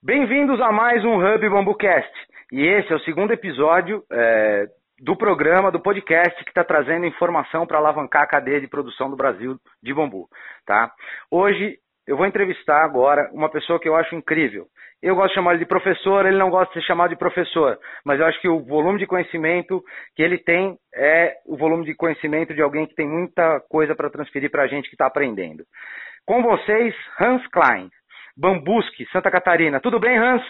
Bem-vindos a mais um Hub BambuCast. E esse é o segundo episódio é, do programa, do podcast que está trazendo informação para alavancar a cadeia de produção do Brasil de bambu. Tá? Hoje eu vou entrevistar agora uma pessoa que eu acho incrível. Eu gosto de chamar ele de professor, ele não gosta de ser chamado de professor, mas eu acho que o volume de conhecimento que ele tem é o volume de conhecimento de alguém que tem muita coisa para transferir para a gente que está aprendendo. Com vocês, Hans Klein, Bambusque, Santa Catarina. Tudo bem, Hans?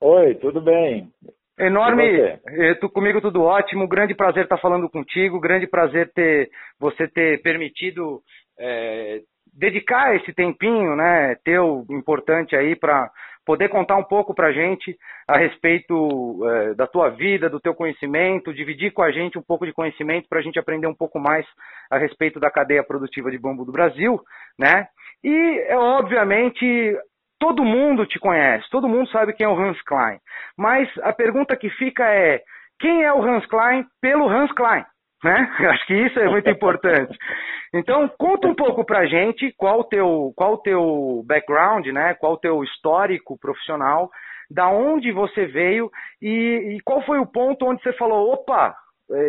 Oi, tudo bem. Enorme, tu, comigo tudo ótimo, grande prazer estar falando contigo, grande prazer ter você ter permitido é, dedicar esse tempinho, né, teu importante aí para poder contar um pouco para a gente a respeito é, da tua vida, do teu conhecimento, dividir com a gente um pouco de conhecimento para a gente aprender um pouco mais a respeito da cadeia produtiva de bambu do Brasil, né? E, é, obviamente, todo mundo te conhece, todo mundo sabe quem é o Hans Klein. Mas a pergunta que fica é, quem é o Hans Klein pelo Hans Klein? Né? Acho que isso é muito importante. Então, conta um pouco pra gente qual o teu, qual o teu background, né? Qual o teu histórico profissional, da onde você veio e, e qual foi o ponto onde você falou, opa,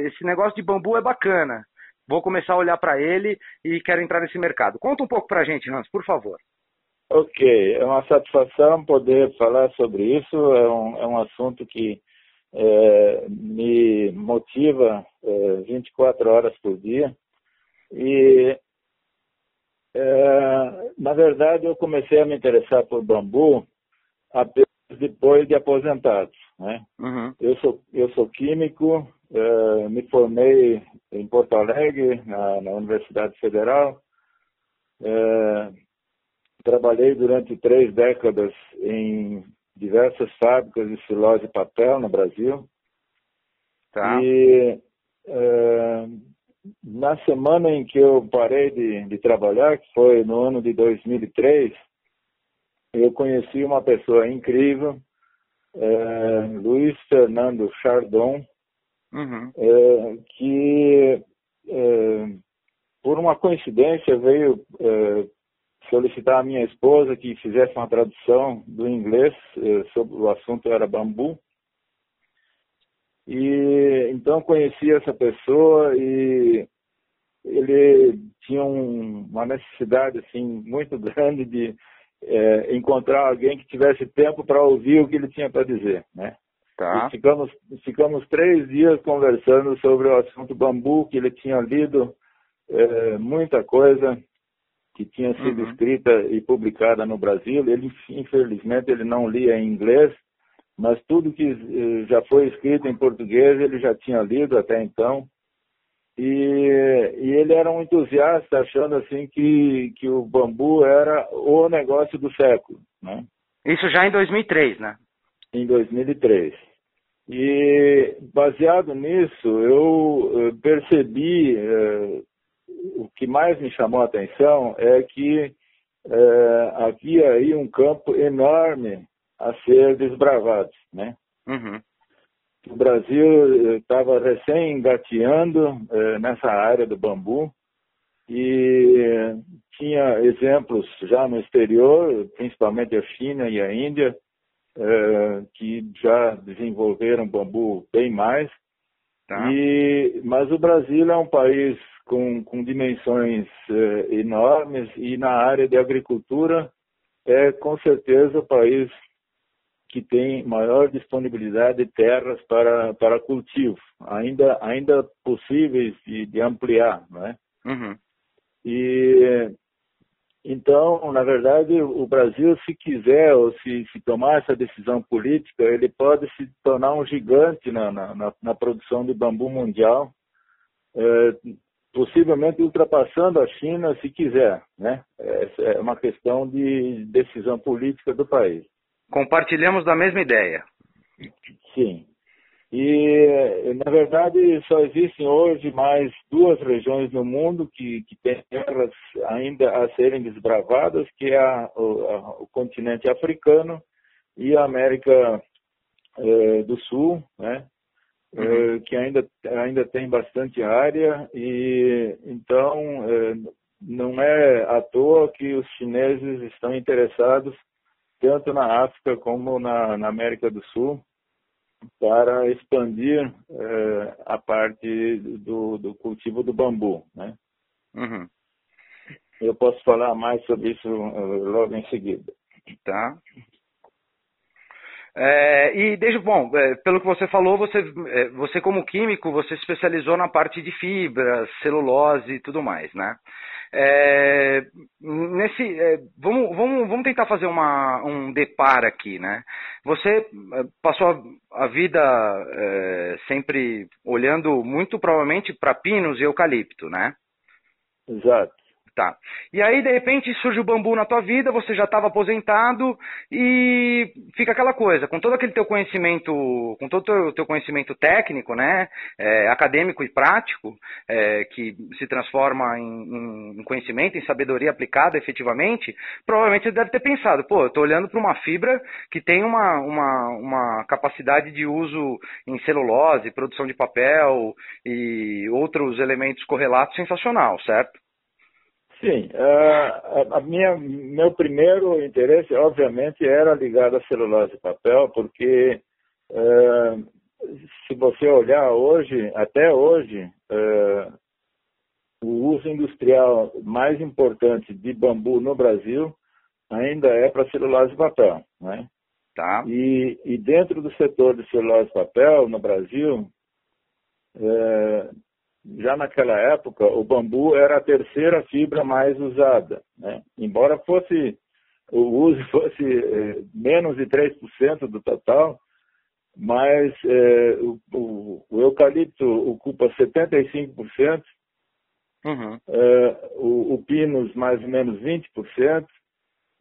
esse negócio de bambu é bacana. Vou começar a olhar para ele e quero entrar nesse mercado. Conta um pouco pra gente, Hans, por favor. Ok, é uma satisfação poder falar sobre isso. É um, é um assunto que é, me motiva é, 24 horas por dia. E, é, na verdade, eu comecei a me interessar por bambu apenas depois de aposentado. Né? Uhum. Eu, sou, eu sou químico, é, me formei em Porto Alegre, na, na Universidade Federal. É, trabalhei durante três décadas em diversas fábricas de celulose e papel no Brasil. Tá. E é, na semana em que eu parei de, de trabalhar, que foi no ano de 2003, eu conheci uma pessoa incrível, é, Luiz Fernando Chardon, uhum. é, que é, por uma coincidência veio é, solicitar à minha esposa que fizesse uma tradução do inglês é, sobre o assunto era bambu. E então conheci essa pessoa e ele tinha um, uma necessidade assim muito grande de é, encontrar alguém que tivesse tempo para ouvir o que ele tinha para dizer, né? Tá. E ficamos ficamos três dias conversando sobre o assunto bambu que ele tinha lido é, muita coisa que tinha sido uhum. escrita e publicada no Brasil. Ele infelizmente ele não lia em inglês, mas tudo que eh, já foi escrito em português ele já tinha lido até então. E, e, ele era um entusiasta, achando assim que, que o bambu era o negócio do século. Né? Isso já em 2003, né? Em 2003. E baseado nisso, eu percebi, eh, o que mais me chamou a atenção é que eh, havia aí um campo enorme a ser desbravado, né? Uhum. O Brasil estava recém engateando eh, nessa área do bambu e tinha exemplos já no exterior, principalmente a China e a Índia, eh, que já desenvolveram bambu bem mais. Tá. E, mas o Brasil é um país com, com dimensões eh, enormes e na área de agricultura é com certeza o país que tem maior disponibilidade de terras para, para cultivo, ainda, ainda possíveis de, de ampliar, não é? Uhum. E então, na verdade, o Brasil, se quiser ou se, se tomar essa decisão política, ele pode se tornar um gigante na, na, na produção de bambu mundial, é, possivelmente ultrapassando a China, se quiser, né? Essa é uma questão de decisão política do país. Compartilhamos da mesma ideia. Sim. E, na verdade, só existem hoje mais duas regiões no mundo que, que têm terras ainda a serem desbravadas, que é a, o, o, continente africano e a América eh, do Sul, né? Uhum. Eh, que ainda, ainda tem bastante área e então eh, não é à toa que os chineses estão interessados tanto na África como na, na América do Sul, para expandir eh, a parte do, do, cultivo do bambu. Né? Uhum. Eu posso falar mais sobre isso uh, logo em seguida. Tá. É, e desde bom, é, pelo que você falou, você, é, você como químico, você se especializou na parte de fibras, celulose e tudo mais, né? É, nesse, é, vamos, vamos, vamos tentar fazer uma, um depar aqui, né? Você é, passou a, a vida sempre olhando muito provavelmente para pinos e eucalipto, né? Exato. Tá. E aí, de repente, surge o bambu na tua vida, você já estava aposentado e fica aquela coisa, com todo aquele teu conhecimento, com todo o teu conhecimento técnico, né, é, acadêmico e prático, é, que se transforma em, em, conhecimento, em sabedoria aplicada efetivamente, provavelmente você deve ter pensado, pô, eu estou olhando para uma fibra que tem uma, uma, uma capacidade de uso em celulose, produção de papel e outros elementos correlatos sensacional, certo? Sim, uh, a minha, meu primeiro interesse, obviamente, era ligado à celulose e papel, porque uh, se você olhar hoje, até hoje, uh, o uso industrial mais importante de bambu no Brasil ainda é para celulose e papel, né? Tá. E, e dentro do setor de celulose e papel no Brasil, já naquela época, o bambu era a terceira fibra mais usada. Né? Embora fosse o uso fosse é, menos de 3% do total, mas é, o, o, o, eucalipto ocupa 75%, uhum. é, o, o pinus mais ou menos 20%,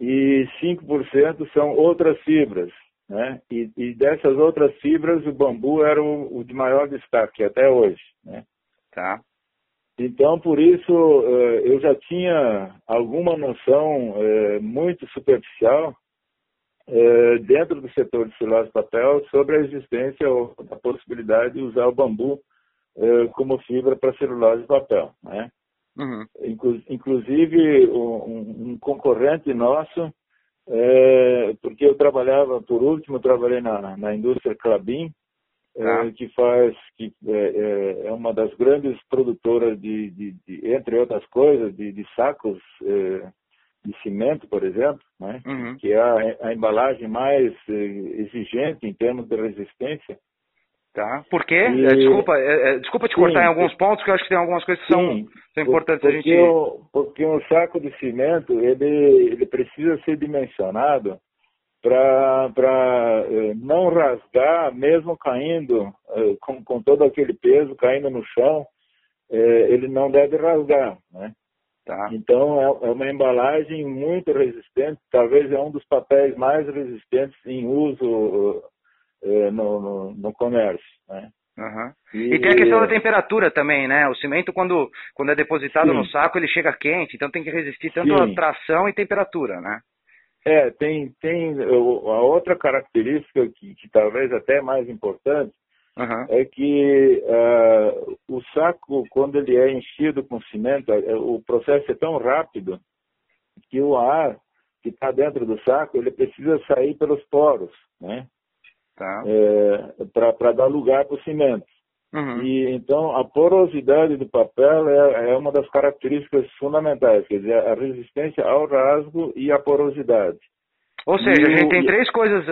e 5% são outras fibras. Né? E, e, dessas outras fibras, o bambu era o, o de maior destaque até hoje. Né? Tá. Então, por isso, eh, eu já tinha alguma noção eh, muito superficial eh, dentro do setor de celulose papel sobre a existência ou a possibilidade de usar o bambu como fibra para celulose e papel. Né? Uhum. Inclusive, um, concorrente nosso, porque eu trabalhava, por último, trabalhei na, na indústria Clabin, é, que faz, que é, é, é, uma das grandes produtoras de, de, de entre outras coisas, de, de sacos é, de cimento, por exemplo, né? Uhum. que é a, a, embalagem mais é, exigente em termos de resistência. Tá. Por quê? E... Desculpa, desculpa te cortar sim, em alguns pontos, porque eu acho que tem algumas coisas que são, são importantes porque a gente... O, porque um saco de cimento, ele, ele precisa ser dimensionado para é, não rasgar, mesmo caindo é, com, com todo aquele peso, caindo no chão, é, ele não deve rasgar, né? Tá. Então é, é, uma embalagem muito resistente, talvez é um dos papéis mais resistentes em uso no, no, no, comércio, né? Uhum. E, e, tem a questão da temperatura também, né? O cimento, quando, quando é depositado sim. no saco, ele chega quente, então tem que resistir tanto sim. a tração e temperatura, né? É, tem, tem a outra característica que, que talvez até é mais importante uhum. é que uh, o saco, quando ele é enchido com cimento, é, o processo é tão rápido que o ar que está dentro do saco ele precisa sair pelos poros, né? Tá. É, para dar lugar para o cimento. Uhum. E então a porosidade do papel é, é, uma das características fundamentais, quer dizer, a resistência ao rasgo e a porosidade. Ou seja, e a gente tem três coisas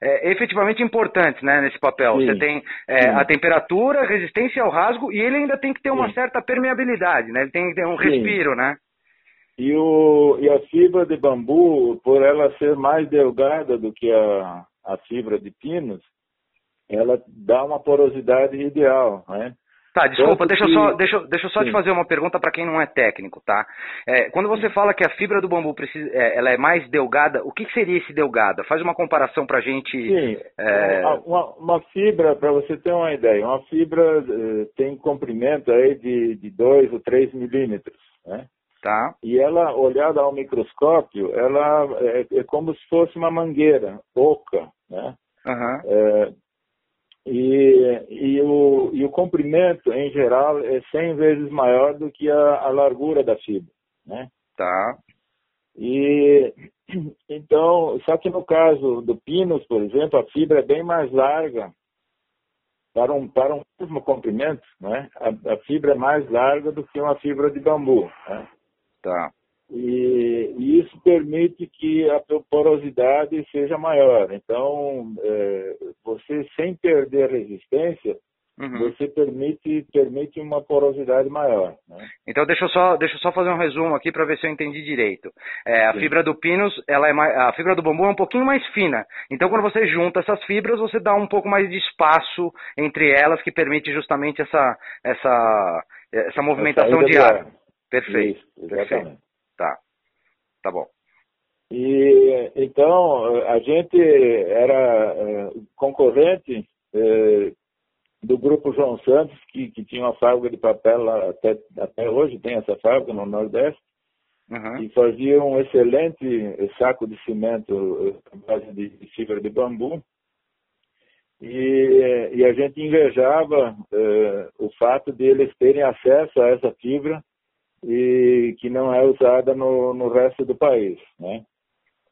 é, efetivamente importantes né, nesse papel. Sim, Você tem é, a temperatura, a resistência ao rasgo e ele ainda tem que ter uma sim. certa permeabilidade, né? Ele tem que ter um sim. respiro, né? E, o, e a fibra de bambu, por ela ser mais delgada do que a, a fibra de pinos, ela dá uma porosidade ideal, né? Tá, desculpa, deixa, que... só, deixa, deixa eu só Sim. te fazer uma pergunta para quem não é técnico, tá? É, quando você fala que a fibra do bambu precisa, é, ela é mais delgada, o que, que seria esse delgada? Faz uma comparação para a gente. Sim, é... uma, uma, fibra, para você ter uma ideia, uma fibra eh, tem comprimento aí de 2 ou 3 milímetros, né? Tá. E ela, olhada ao microscópio, ela é, é como se fosse uma mangueira oca, né? Uhum. E, e, o, e o comprimento, em geral, é 100 vezes maior do que a, a largura da fibra, né? Tá. E, Então, só que no caso do Pinus, por exemplo, a fibra é bem mais larga para um, para um mesmo comprimento, né? a, a fibra é mais larga do que uma fibra de bambu. Né? Tá. E, e, isso permite que a porosidade seja maior. Então, é, você, sem perder resistência, uhum. você permite, permite uma porosidade maior. Né? Então, deixa eu, só, deixa eu só fazer um resumo aqui para ver se eu entendi direito. É, a Sim. fibra do pinus, ela é mais, a fibra do bambu é um pouquinho mais fina. Então, quando você junta essas fibras, você dá um pouco mais de espaço entre elas, que permite justamente essa, essa, essa movimentação de ar. Perfeito. Isso, perfeito. Tá. Bom. E então a gente era é, concorrente é, do grupo João Santos, que, que tinha uma fábrica de papel lá, até, até hoje tem essa fábrica no Nordeste, uhum. e fazia um excelente saco de cimento à base de, fibra de bambu. E, e a gente invejava o fato de eles terem acesso a essa fibra e que não é usada no, no resto do país, né?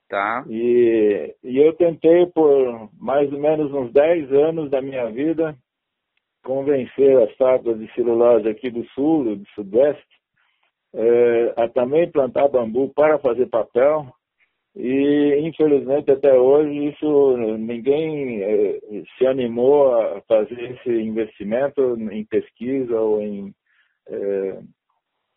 Tá. E, e eu tentei por mais ou menos uns 10 anos da minha vida convencer as fábricas de celulose aqui do sul, do sudeste, é, a também plantar bambu para fazer papel. E infelizmente até hoje isso ninguém é, se animou a fazer esse investimento em pesquisa ou em é,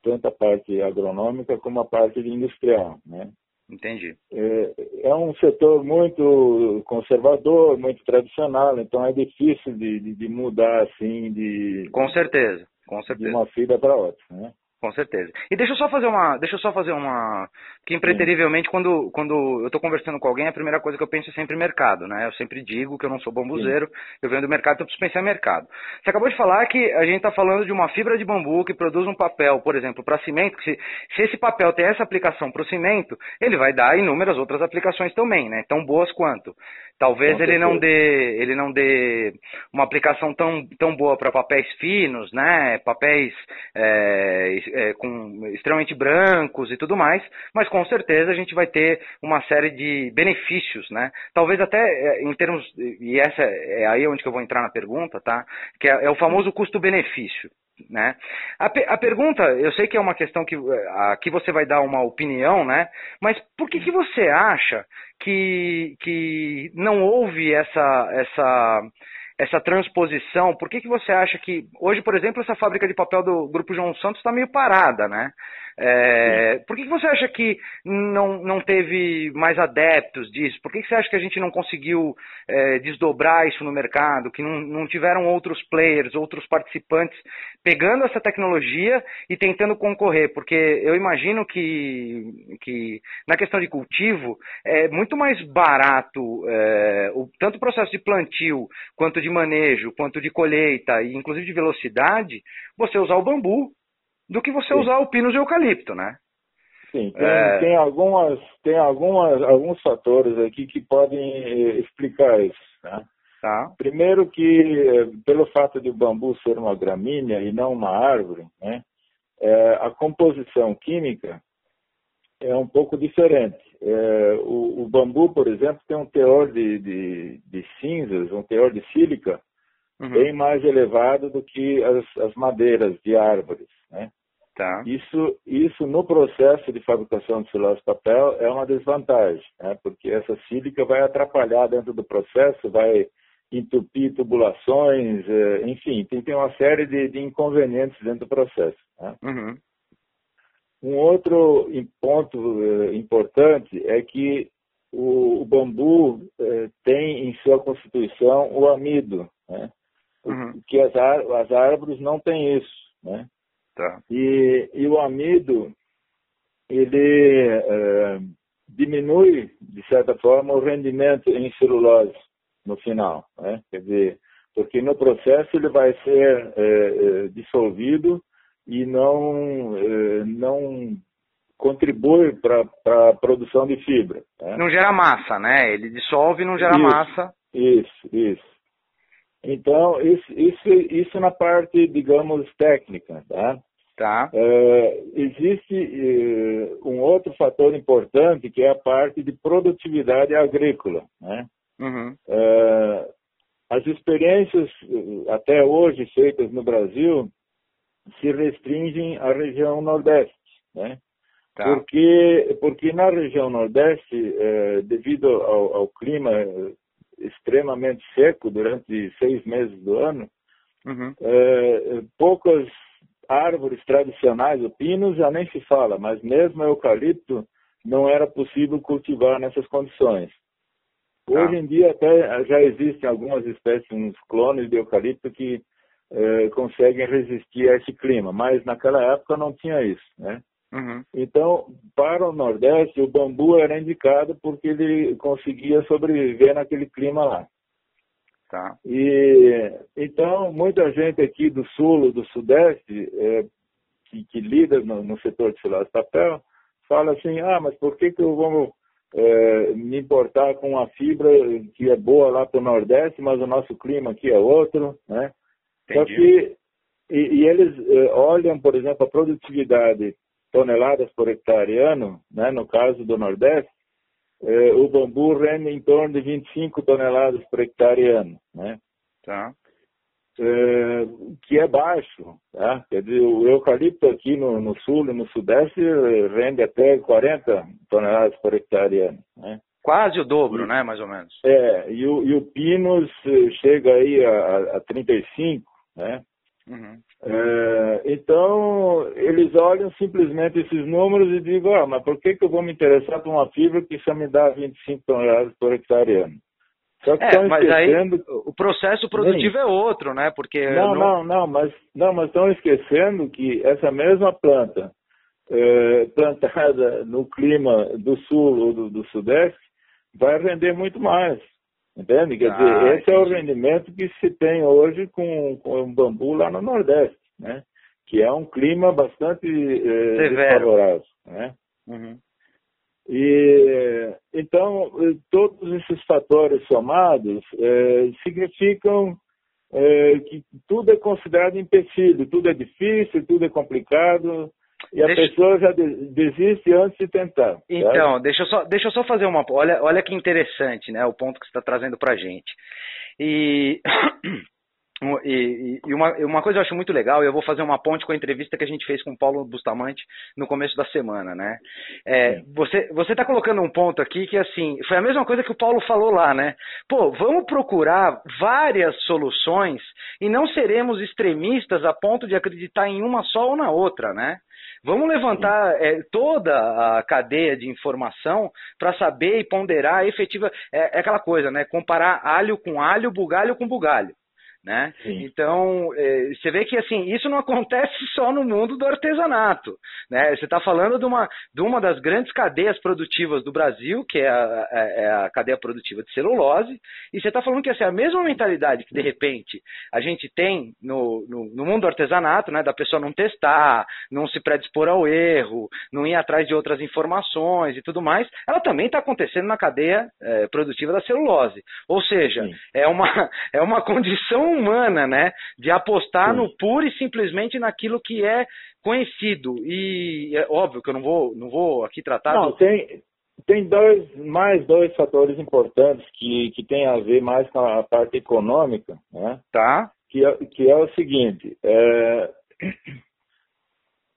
tanto a parte agronômica como a parte industrial, né? Entendi. É, é, um setor muito conservador, muito tradicional, então é difícil de, de, de mudar assim de. Com certeza, com certeza. De uma fibra para outra, né? Com certeza. E deixa eu só fazer uma, deixa eu só fazer uma, que impreterivelmente quando, quando eu estou conversando com alguém, a primeira coisa que eu penso é sempre mercado, né? Eu sempre digo que eu não sou bambuzeiro, Sim. eu venho do mercado, então eu preciso pensar em mercado. Você acabou de falar que a gente está falando de uma fibra de bambu que produz um papel, por exemplo, para cimento, que se, se esse papel tem essa aplicação para o cimento, ele vai dar inúmeras outras aplicações também, né? Tão boas quanto. Talvez ele não dê, ele não dê uma aplicação tão, tão boa para papéis finos, né? Papéis é, é, com extremamente brancos e tudo mais, mas com certeza a gente vai ter uma série de benefícios, né? Talvez até é, em termos e essa é aí onde que eu vou entrar na pergunta, tá? Que é, é o famoso custo-benefício. Né? A, a, pergunta, eu sei que é uma questão que aqui você vai dar uma opinião, né? Mas por que, que você acha que, que não houve essa, essa, essa transposição? Por que, que você acha que hoje, por exemplo, essa fábrica de papel do Grupo João Santos está meio parada, né? É, por que, você acha que não, não teve mais adeptos disso? Por que, que você acha que a gente não conseguiu é, desdobrar isso no mercado? Que não, não tiveram outros players, outros participantes pegando essa tecnologia e tentando concorrer? Porque eu imagino que, que na questão de cultivo é muito mais barato é, o, tanto o processo de plantio, quanto de manejo, quanto de colheita e inclusive de velocidade, você usar o bambu do que você Sim. usar o pinus e o eucalipto, né? Sim, tem, é... tem, algumas, tem algumas, alguns fatores aqui que podem eh, explicar isso. Né? Tá. Primeiro que, eh, pelo fato de o bambu ser uma gramínea e não uma árvore, né, é, a composição química é um pouco diferente. É, o, o, bambu, por exemplo, tem um teor de, de, de cinzas, um teor de sílica uhum. bem mais elevado do que as, as madeiras de árvores. Né? Tá. Isso, isso no processo de fabricação de celulose papel é uma desvantagem, né? porque essa sílica vai atrapalhar dentro do processo, vai entupir tubulações, é, enfim, tem, tem uma série de, de inconvenientes dentro do processo. Né? Uhum. Um outro ponto é, importante é que o, o bambu é, tem em sua constituição o amido, né? uhum. que as, as árvores não têm isso. Né? Tá. E, e o amido, ele é, diminui, de certa forma, o rendimento em celulose no final. Né? Quer dizer, porque no processo ele vai ser é, é, dissolvido e não, é, não contribui para a produção de fibra. Né? Não gera massa, né? Ele dissolve e não gera isso, massa. Isso, isso. Então, isso, isso, isso na parte, digamos, técnica, tá? Tá. É, existe é, um outro fator importante que é a parte de produtividade agrícola. Né? Uhum. É, as experiências até hoje feitas no Brasil se restringem à região Nordeste, né? Tá. Porque, porque na região Nordeste, devido ao, ao clima extremamente seco durante seis meses do ano, uhum. poucas árvores tradicionais, o pino já nem se fala, mas mesmo eucalipto não era possível cultivar nessas condições. Tá. Hoje em dia até já existem algumas espécies, uns clones de eucalipto que eh, conseguem resistir a esse clima, mas naquela época não tinha isso, né? Uhum. Então, para o Nordeste, o bambu era indicado porque ele conseguia sobreviver naquele clima lá. Tá. E então muita gente aqui do sul, do sudeste, é, que, que, lida no, no setor de celular de papel, fala assim, ah, mas por que que eu vou é, me importar com uma fibra que é boa lá para o nordeste, mas o nosso clima aqui é outro, né? Entendi. Só que e, e eles é, olham, por exemplo, a produtividade toneladas por hectare ano, né, no caso do Nordeste, eh, o bambu rende em torno de 25 toneladas por hectare ano, né? Tá. Eh, que é baixo, tá? Quer dizer, o eucalipto aqui no, no sul e no sudeste rende até 40 toneladas por hectare ano, né? Quase o dobro, né, mais ou menos. É, e o, e o pinus chega aí a, a 35, né? Uhum. É, então, eles olham simplesmente esses números e dizem, ah, mas por que, que eu vou me interessar por uma fibra que só me dá 25 toneladas por hectare ano? Só que é, mas esquecendo... aí o processo produtivo Nem. é outro, né? Porque não, não, não, não, mas não, mas estão esquecendo que essa mesma planta é, plantada no clima do sul ou do, do sudeste vai render muito mais. Entende? Quer ah, dizer, esse entendi. é o rendimento que se tem hoje com, com o bambu lá no Nordeste, né? Que é um clima bastante eh, desfavorável, né? Uhum. E, então, todos esses fatores somados eh, significam eh, que tudo é considerado empecilho, tudo é difícil, tudo é complicado, e a deixa... pessoa já desiste antes de tentar. Então, deixa eu, só, deixa eu só fazer uma. Olha, olha que interessante, né? O ponto que você está trazendo para a gente. E. E, e, uma, uma coisa eu acho muito legal, e eu vou fazer uma ponte com a entrevista que a gente fez com o Paulo Bustamante no começo da semana, né? É, você você está colocando um ponto aqui que assim foi a mesma coisa que o Paulo falou lá, né? Pô, vamos procurar várias soluções e não seremos extremistas a ponto de acreditar em uma só ou na outra, né? Vamos levantar é, toda a cadeia de informação para saber e ponderar efetiva. É, é, aquela coisa, né? Comparar alho com alho, bugalho com bugalho. Né? Então, é, você vê que assim, isso não acontece só no mundo do artesanato. Né? Você está falando de uma, de uma das grandes cadeias produtivas do Brasil, que é a, é, é a cadeia produtiva de celulose, e você está falando que assim, a mesma mentalidade que de repente a gente tem no, no, no, mundo do artesanato, né, da pessoa não testar, não se predispor ao erro, não ir atrás de outras informações e tudo mais, ela também está acontecendo na cadeia é, produtiva da celulose. Ou seja, é uma, é uma condição humana, né? De apostar Sim. no puro e simplesmente naquilo que é conhecido. E é óbvio que eu não vou, não vou aqui tratar. Não, do... tem, tem dois, mais dois fatores importantes que, que tem a ver mais com a parte econômica, né? Tá. Que é, que é o seguinte. É...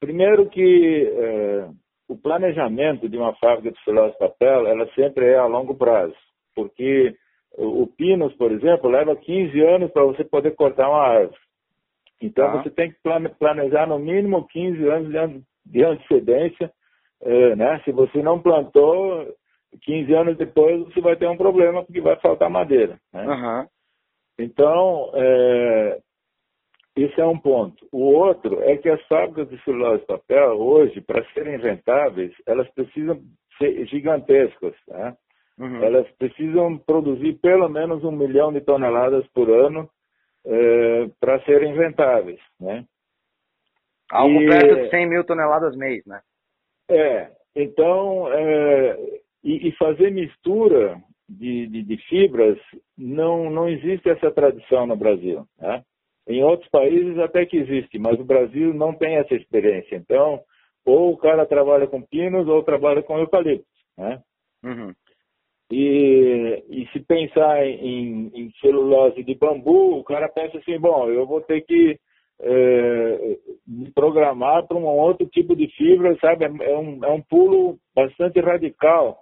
Primeiro que é, o planejamento de uma fábrica de celulose papel, ela sempre é a longo prazo, porque o, Pinos, por exemplo, leva 15 anos para você poder cortar uma árvore. Então tá. você tem que planejar no mínimo 15 anos de antecedência. É, né? Se você não plantou, 15 anos depois você vai ter um problema porque vai faltar madeira. Né? Uhum. Então, é, esse é um ponto. O outro é que as fábricas de celulose e papel, hoje, para serem rentáveis, elas precisam ser gigantescas. Né? Uhum. Elas precisam produzir pelo menos um milhão de toneladas por ano é, para serem rentáveis, né? Algo e, perto de 100 mil toneladas mês, né? É, então, é, e, e, fazer mistura de, de, de, fibras, não, não existe essa tradição no Brasil, né? Em outros países até que existe, mas o Brasil não tem essa experiência. Então, ou o cara trabalha com pinos ou trabalha com eucalipto, né? Uhum. E, e, se pensar em, em, celulose de bambu, o cara pensa assim, bom, eu vou ter que é, me programar para um outro tipo de fibra, sabe? É um, é um pulo bastante radical,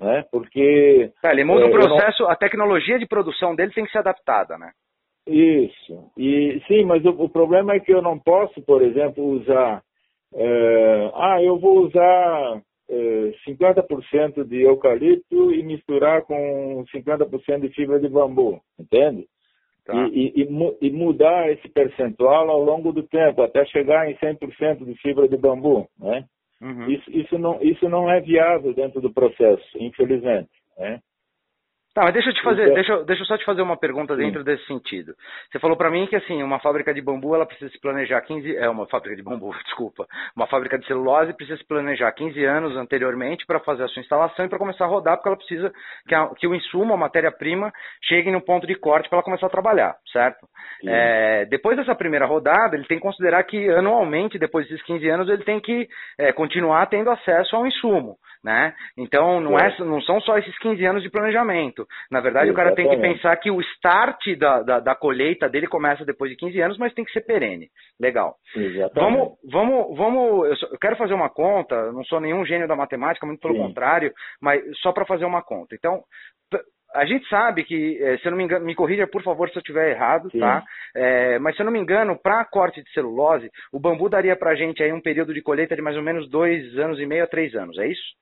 né? Porque... Tá, ele muda é, o processo, não... a tecnologia de produção dele tem que ser adaptada, né? Isso. E sim, mas o, o problema é que eu não posso, por exemplo, usar é, ah, eu vou usar é, 50% de eucalipto e misturar com 50% de fibra de bambu, entende? Tá. E, e, e, e, mudar esse percentual ao longo do tempo, até chegar em 100% de fibra de bambu, né? Uhum. Isso, isso, não, isso não é viável dentro do processo, infelizmente, né? Tá, mas deixa eu te fazer, então, deixa, deixa eu só te fazer uma pergunta dentro Sim. desse sentido. Você falou para mim que assim, uma fábrica de bambu ela precisa se planejar 15, é uma fábrica de bambu, desculpa, uma fábrica de celulose precisa se planejar 15 anos anteriormente para fazer a sua instalação e para começar a rodar, porque ela precisa que, a, que o insumo, a matéria-prima, chegue no ponto de corte para ela começar a trabalhar, certo? É, depois dessa primeira rodada, ele tem que considerar que anualmente, depois desses 15 anos, ele tem que é, continuar tendo acesso ao insumo. Né? Então não, é, não são só esses 15 anos de planejamento. Na verdade, Exatamente. o cara tem que pensar que o start da, da, da, colheita dele começa depois de 15 anos, mas tem que ser perene. Legal. Vamos, vamos, vamos. Eu, quero fazer uma conta, não sou nenhum gênio da matemática, muito pelo Sim. contrário, mas só para fazer uma conta. Então, a gente sabe que, eh, se eu não me engano, me corrija por favor se eu estiver errado, Sim. tá? É, mas se eu não me engano, para corte de celulose, o bambu daria para a gente aí um período de colheita de mais ou menos dois anos e meio a três anos, é isso?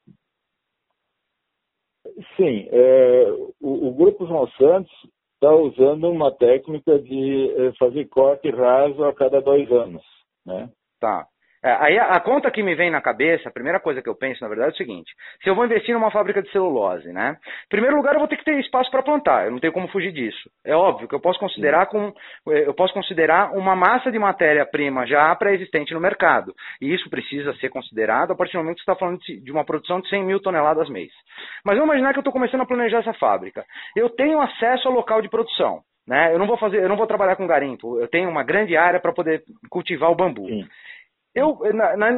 Sim, é, o, o, Grupo João Santos está usando uma técnica de fazer corte raso a cada dois anos, né? Tá. É, aí a, a, conta que me vem na cabeça, a primeira coisa que eu penso, na verdade, é o seguinte: se eu vou investir numa fábrica de celulose, né? Em primeiro lugar, eu vou ter que ter espaço para plantar. Eu não tenho como fugir disso. É óbvio que eu posso considerar com, eu posso considerar uma massa de matéria-prima já pré-existente no mercado. E isso precisa ser considerado a partir do momento que você está falando de uma produção de 100 mil toneladas mês. Mas vamos imaginar que eu estou começando a planejar essa fábrica. Eu tenho acesso ao local de produção. Né? Eu não vou fazer, eu não vou trabalhar com garimpo. Eu tenho uma grande área para poder cultivar o bambu. Sim. Eu, na, na,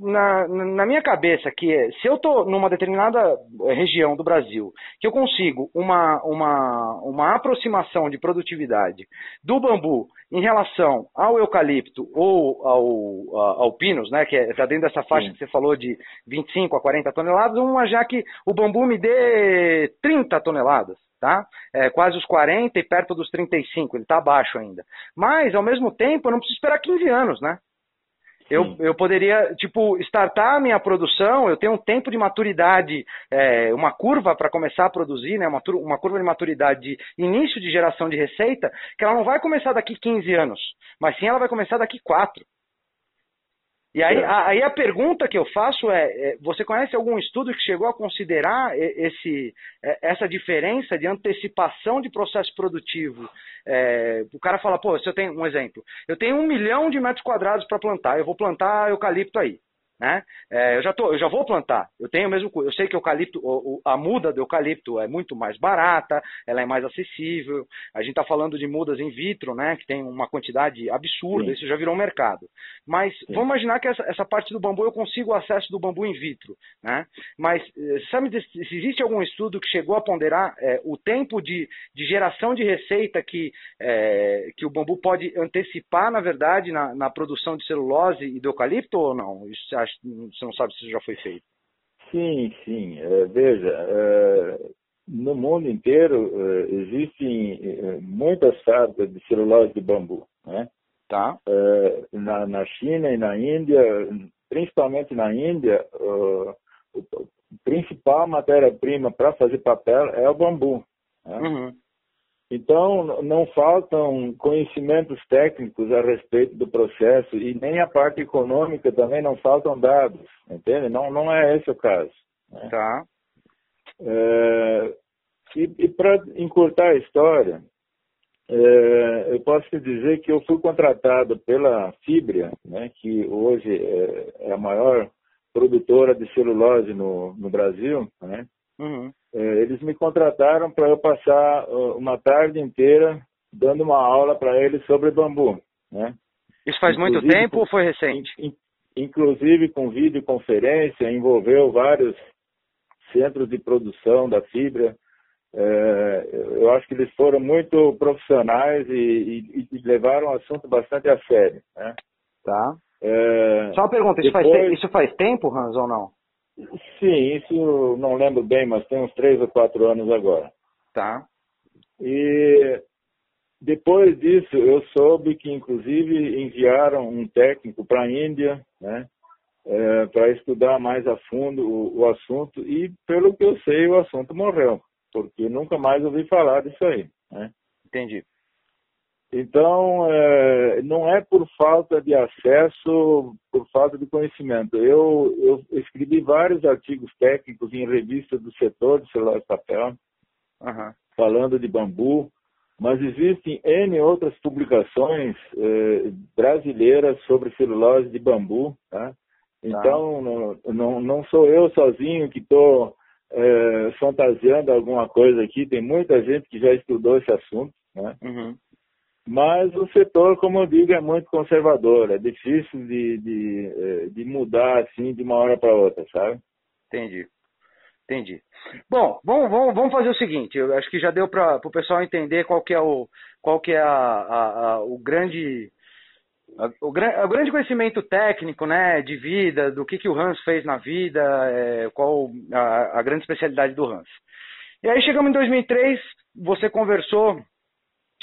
na, na, minha cabeça, que é, se eu estou numa determinada região do Brasil, que eu consigo uma, uma, uma aproximação de produtividade do bambu em relação ao eucalipto ou ao, ao pinus, né, que está é, dentro dessa faixa Sim. que você falou de 25 a 40 toneladas, uma já que o bambu me dê 30 toneladas. Tá? É, quase os 40 e perto dos 35, ele está abaixo ainda. Mas, ao mesmo tempo, eu não preciso esperar 15 anos, né? Eu, eu poderia, tipo, startar a minha produção, eu tenho um tempo de maturidade, é, uma curva para começar a produzir, né, uma, uma curva de maturidade de início de geração de receita, que ela não vai começar daqui 15 anos, mas sim ela vai começar daqui 4. E aí, é. a, aí a pergunta que eu faço é, é, você conhece algum estudo que chegou a considerar esse, é, essa diferença de antecipação de processo produtivo? É, o cara fala, pô, se eu tenho um exemplo, eu tenho um milhão de metros quadrados para plantar, eu vou plantar eucalipto aí. Né? É, eu, já tô, eu já vou plantar. Eu tenho mesmo, eu sei que eucalipto, o, o, a muda do eucalipto é muito mais barata, ela é mais acessível. A gente está falando de mudas in vitro, né? Que tem uma quantidade absurda, Sim. isso já virou um mercado. Mas Sim. vamos imaginar que essa, essa, parte do bambu eu consigo o acesso do bambu in vitro, né? Mas eh, sabe se existe algum estudo que chegou a ponderar é, o tempo de, de, geração de receita que, é, que o bambu pode antecipar, na verdade, na, na produção de celulose e do eucalipto ou não? Isso acha você não sabe se já foi feito. Sim, sim. É, veja, é, no mundo inteiro é, existem muitas fábricas de celulose de bambu, né? Tá. Na, na China e na Índia, principalmente na Índia, a principal matéria-prima para fazer papel é o bambu. Né? Uhum. Então, não faltam conhecimentos técnicos a respeito do processo e nem a parte econômica também não faltam dados, entende? Não, não é esse o caso. Né? Tá. É, e, e para encurtar a história, é, eu posso te dizer que eu fui contratado pela Fibria, né, que hoje é, é a maior produtora de celulose no, no Brasil, né? Uhum. É, eles me contrataram para eu passar uma tarde inteira dando uma aula para eles sobre bambu. Né? Isso faz inclusive, muito tempo ou foi recente? In, inclusive com videoconferência, envolveu vários centros de produção da fibra. É, eu acho que eles foram muito profissionais e, e, e levaram o assunto bastante a sério. Né? Tá. É, Só uma pergunta, isso, depois... faz, isso faz tempo, Hans, ou não? Sim, isso não lembro bem, mas tem uns três ou quatro anos agora. Tá. E depois disso, eu soube que, inclusive, enviaram um técnico para a Índia, né, é, para estudar mais a fundo o, o, assunto. E, pelo que eu sei, o assunto morreu, porque nunca mais ouvi falar disso aí. Né? Entendi. Então, é, não é por falta de acesso, por falta de conhecimento. Eu, eu escrevi vários artigos técnicos em revistas do setor de celular de papel, uhum. falando de bambu. Mas existem N outras publicações eh, brasileiras sobre celulose de bambu, tá? Então, não, não, não sou eu sozinho que estou eh, fantasiando alguma coisa aqui, tem muita gente que já estudou esse assunto, né? Uhum. Mas o setor, como eu digo, é muito conservador, é difícil de, de, eh, de mudar assim de uma hora para outra, sabe? Entendi. Entendi. Bom, vamos, vamos, vamos fazer o seguinte. Eu acho que já deu para o pessoal entender qual que é o, qual que é a, a, a o grande o, o, grande conhecimento técnico, né, de vida, do que, que o Hans fez na vida, é, qual a, a, grande especialidade do Hans. E aí chegamos em 2003, você conversou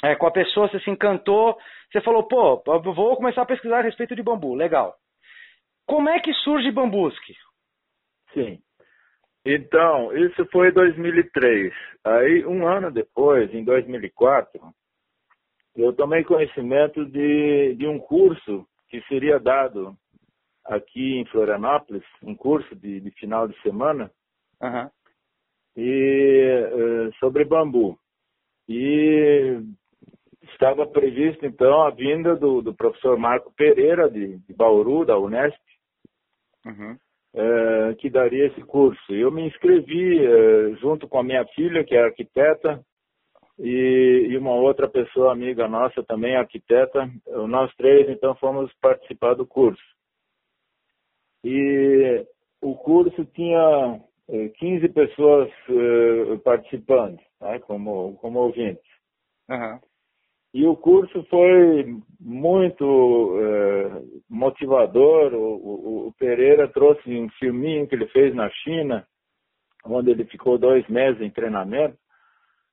é, com a pessoa, você se encantou, você falou, pô, vou começar a pesquisar a respeito de bambu, legal. Como é que surge Bambuski? Sim. Então, isso foi 2003. Aí, um ano depois, em 2004, eu tomei conhecimento de, de um curso que seria dado aqui em Florianópolis, um curso de, de final de semana, uhum. e, uh, sobre bambu. E estava previsto, então, a vinda do, do professor Marco Pereira, de, de Bauru, da Unesp, uhum é, que daria esse curso. Eu me inscrevi é, junto com a minha filha, que é arquiteta, e, e, uma outra pessoa amiga nossa também, arquiteta. Nós três, então, fomos participar do curso. E o curso tinha 15 é, pessoas é, participando, né, como, como ouvintes. Uhum. E o curso foi muito é, motivador. O, o, o, Pereira trouxe um filminho que ele fez na China, onde ele ficou dois meses em treinamento,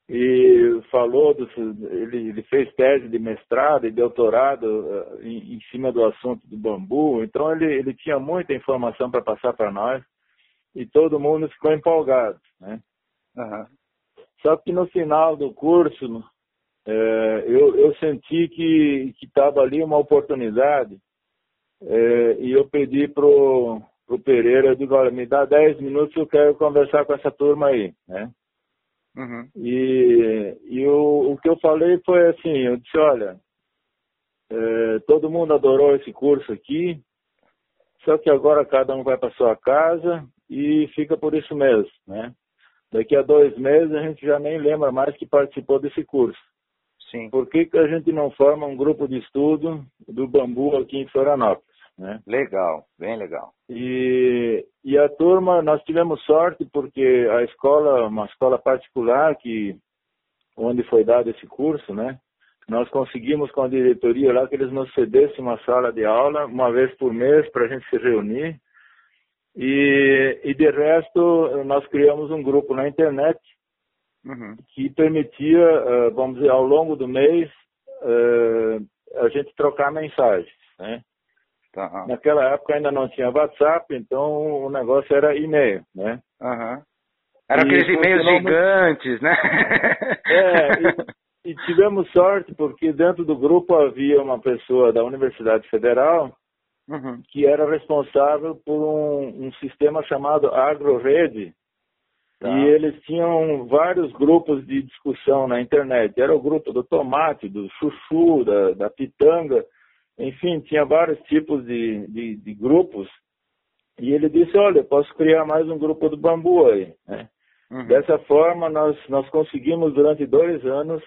e falou, do, ele, ele fez tese de mestrado e doutorado uh, em, em, cima do assunto do bambu. Então ele, ele tinha muita informação para passar para nós e todo mundo ficou empolgado. Né? Uhum. Só que no final do curso, é, eu, eu, senti que estava ali uma oportunidade é, e eu pedi pro, pro Pereira, eu digo, olha, me dá 10 minutos eu quero conversar com essa turma aí, né? Uhum. E, e o, o que eu falei foi assim, eu disse, olha, é, todo mundo adorou esse curso aqui, só que agora cada um vai para sua casa e fica por isso mesmo, né? Daqui a dois meses a gente já nem lembra mais que participou desse curso. Sim. Por que, que a gente não forma um grupo de estudo do bambu aqui em Florianópolis? Né? Legal, bem legal. E, e a turma, nós tivemos sorte porque a escola, uma escola particular que onde foi dado esse curso, né? Nós conseguimos com a diretoria lá que eles nos cedessem uma sala de aula uma vez por mês para a gente se reunir. E, e de resto, nós criamos um grupo na internet uhum. que permitia, eh, vamos dizer, ao longo do mês, eh, a gente trocar mensagens, né? Tá. Naquela época ainda não tinha WhatsApp, então o negócio era e-mail, né? Uhum. Era aqueles e-mails gigantes, né? É, e, e, tivemos sorte porque dentro do grupo havia uma pessoa da Universidade Federal uhum. que era responsável por um, um sistema chamado AgroRede, Tá. E eles tinham vários grupos de discussão na internet. Era o grupo do tomate, do chuchu, da, da pitanga, enfim, tinha vários tipos de, de, de, grupos. E ele disse, olha, posso criar mais um grupo do bambu aí. Né? Uhum. Dessa forma, nós, nós conseguimos durante dois anos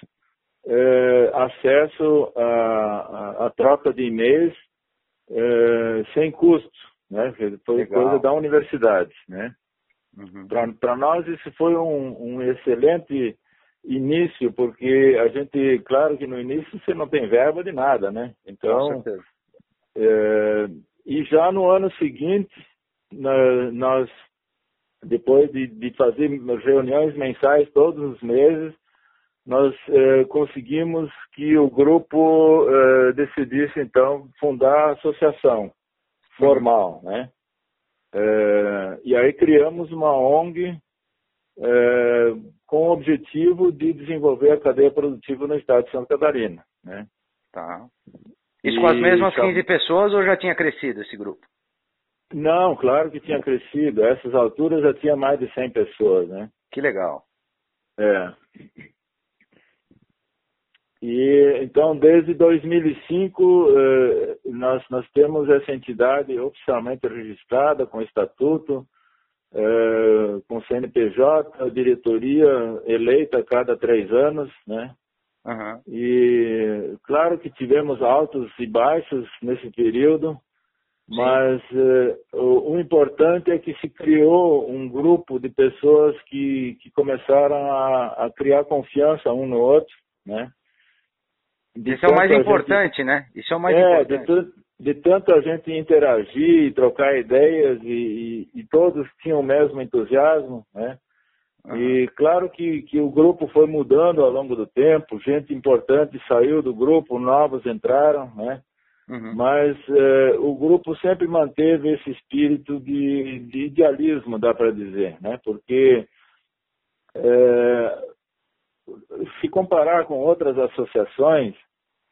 é, acesso à troca de e-mails é, sem custo, né? Foi Legal. coisa da universidade, né? Uhum. Para nós isso foi um, um, excelente início, porque a gente, claro que no início você não tem verba de nada, né? Então, é, e já no ano seguinte, nós, depois de, de fazer reuniões mensais todos os meses, nós é, conseguimos que o grupo é, decidisse então fundar a associação formal, né? É, e aí criamos uma ONG é, com o objetivo de desenvolver a cadeia produtiva no estado de Santa Catarina. Né? Tá. Isso e, com as mesmas 15 pessoas ou já tinha crescido esse grupo? Não, claro que tinha crescido. A essas alturas já tinha mais de 100 pessoas, né? Que legal. É. E então, desde 2005, eh, nós, nós temos essa entidade oficialmente registrada com estatuto, eh, com CNPJ, diretoria eleita a cada três anos, né? Uhum. E claro que tivemos altos e baixos nesse período, mas eh, o, o, importante é que se criou um grupo de pessoas que, que começaram a, a criar confiança um no outro, né? Isso é o mais importante, gente... né? Isso é o mais é, importante. De, de tanto a gente interagir, trocar ideias e, e, e todos tinham o mesmo entusiasmo, né? Uhum. E claro que, que o grupo foi mudando ao longo do tempo, gente importante saiu do grupo, novos entraram, né? Uhum. Mas eh, o grupo sempre manteve esse espírito de, de idealismo, dá para dizer, né? Porque eh, se comparar com outras associações,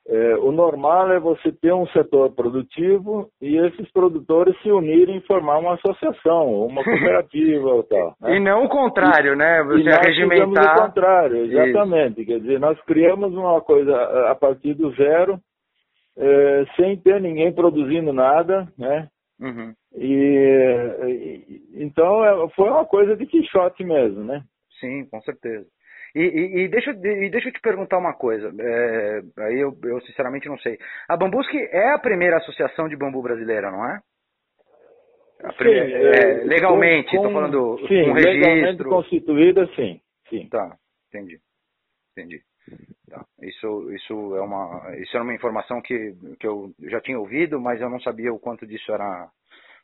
é, o normal é você ter um setor produtivo e esses produtores se unirem e formar uma associação, uma cooperativa ou tal. Né? E não o contrário, e, né? Você e nós regimentar. o contrário, exatamente. Isso. Quer dizer, nós criamos uma coisa a partir do zero, é, sem ter ninguém produzindo nada, né? Uhum. E, e, então é, foi uma coisa de quixote mesmo, né? Sim, com certeza. E, e, e, deixa, e deixa eu te perguntar uma coisa, é, aí eu, eu, sinceramente não sei. A Bambusque é a primeira associação de bambu brasileira, não é? Primeira, sim, é, é, legalmente, estou falando sim, com registro. constituída, sim, sim. Tá, entendi, entendi. Tá. Isso, isso é uma, isso era uma informação que, que eu já tinha ouvido, mas eu não sabia o quanto disso era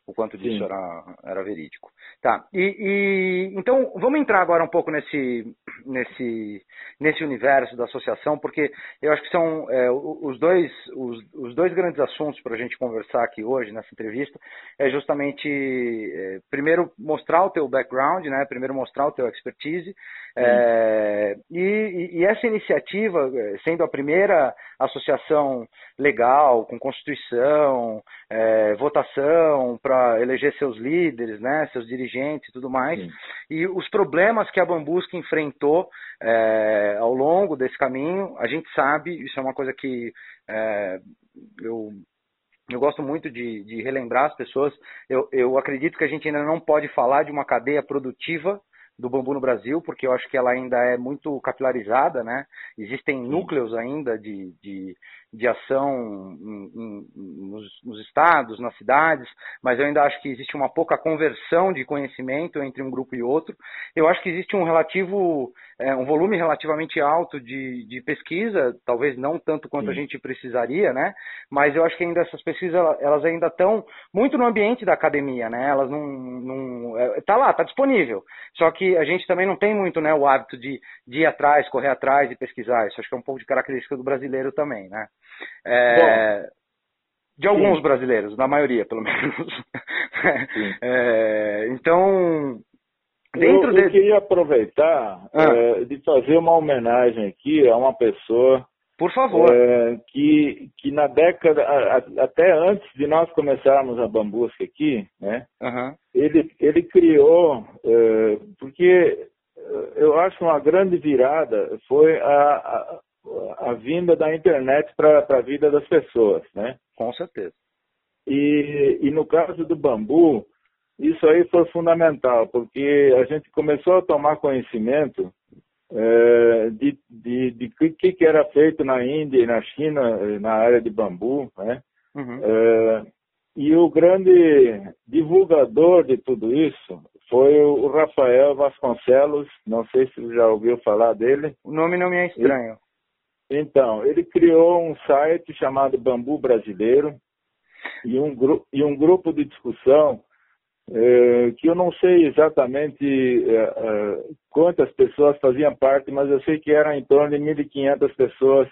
o quanto disso era, era verídico. Tá, e, e, então vamos entrar agora um pouco nesse, nesse, nesse universo da associação, porque eu acho que são é, os, dois, os, os dois grandes assuntos para a gente conversar aqui hoje, nessa entrevista, é justamente, é, primeiro, mostrar o teu background, né, primeiro mostrar o teu expertise, é, e, e, essa iniciativa, é, sendo a primeira associação legal, com constituição, é, votação para eleger seus líderes, né, seus dirigentes e tudo mais, Sim. e os problemas que a Bambusca enfrentou é, ao longo desse caminho, a gente sabe, isso é uma coisa que é, eu eu gosto muito de, de relembrar as pessoas. Eu, eu, acredito que a gente ainda não pode falar de uma cadeia produtiva do bambu no Brasil, porque eu acho que ela ainda é muito capilarizada, né? Existem núcleos ainda de, de, de ação em, em, nos, nos, estados, nas cidades, mas eu ainda acho que existe uma pouca conversão de conhecimento entre um grupo e outro. Eu acho que existe um relativo, é, um volume relativamente alto de, de pesquisa, talvez não tanto quanto Sim. a gente precisaria, né? Mas eu acho que ainda essas pesquisas elas ainda estão muito no ambiente da academia, né? Elas não, não é, tá lá, tá disponível. Só que a gente também não tem muito, né, o hábito de, de ir atrás, correr atrás e pesquisar. Isso acho que é um pouco de característica do brasileiro também, né? É, de alguns sim. brasileiros, na maioria, pelo menos. é, então, dentro eu, eu queria aproveitar ah. é, de fazer uma homenagem aqui a uma pessoa por favor. É, que, que na década, a, a, até antes de nós começarmos a Bambusca aqui, né, uhum. ele, ele criou, é, porque eu acho uma grande virada foi a, a, a vinda da internet para a vida das pessoas, né? Com certeza. E, e no caso do bambu, isso aí foi fundamental, porque a gente começou a tomar conhecimento é, de, de, de que, que era feito na Índia e na China na área de bambu, né? Uhum. É, e o grande divulgador de tudo isso foi o Rafael Vasconcelos, não sei se você já ouviu falar dele. O nome não me é estranho. Então, ele criou um site chamado Bambu Brasileiro e um, e um grupo de discussão é, que eu não sei exatamente é, é, quantas pessoas faziam parte, mas eu sei que eram em torno de 1.500 pessoas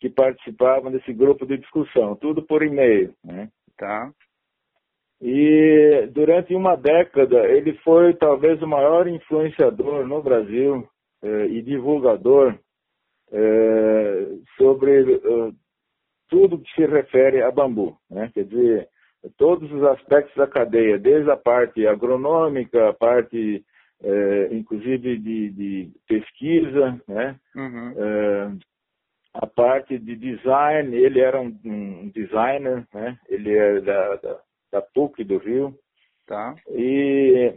que participavam desse grupo de discussão, tudo por e-mail. Né? Tá. E durante uma década ele foi talvez o maior influenciador no Brasil eh, e divulgador eh, sobre eh, tudo que se refere a bambu, né? Quer dizer, todos os aspectos da cadeia, desde a parte agronômica, a parte inclusive de, de, pesquisa, né? Uhum. a parte de design, ele era um, um designer, né? Ele é da, da da PUC do Rio. Tá. E,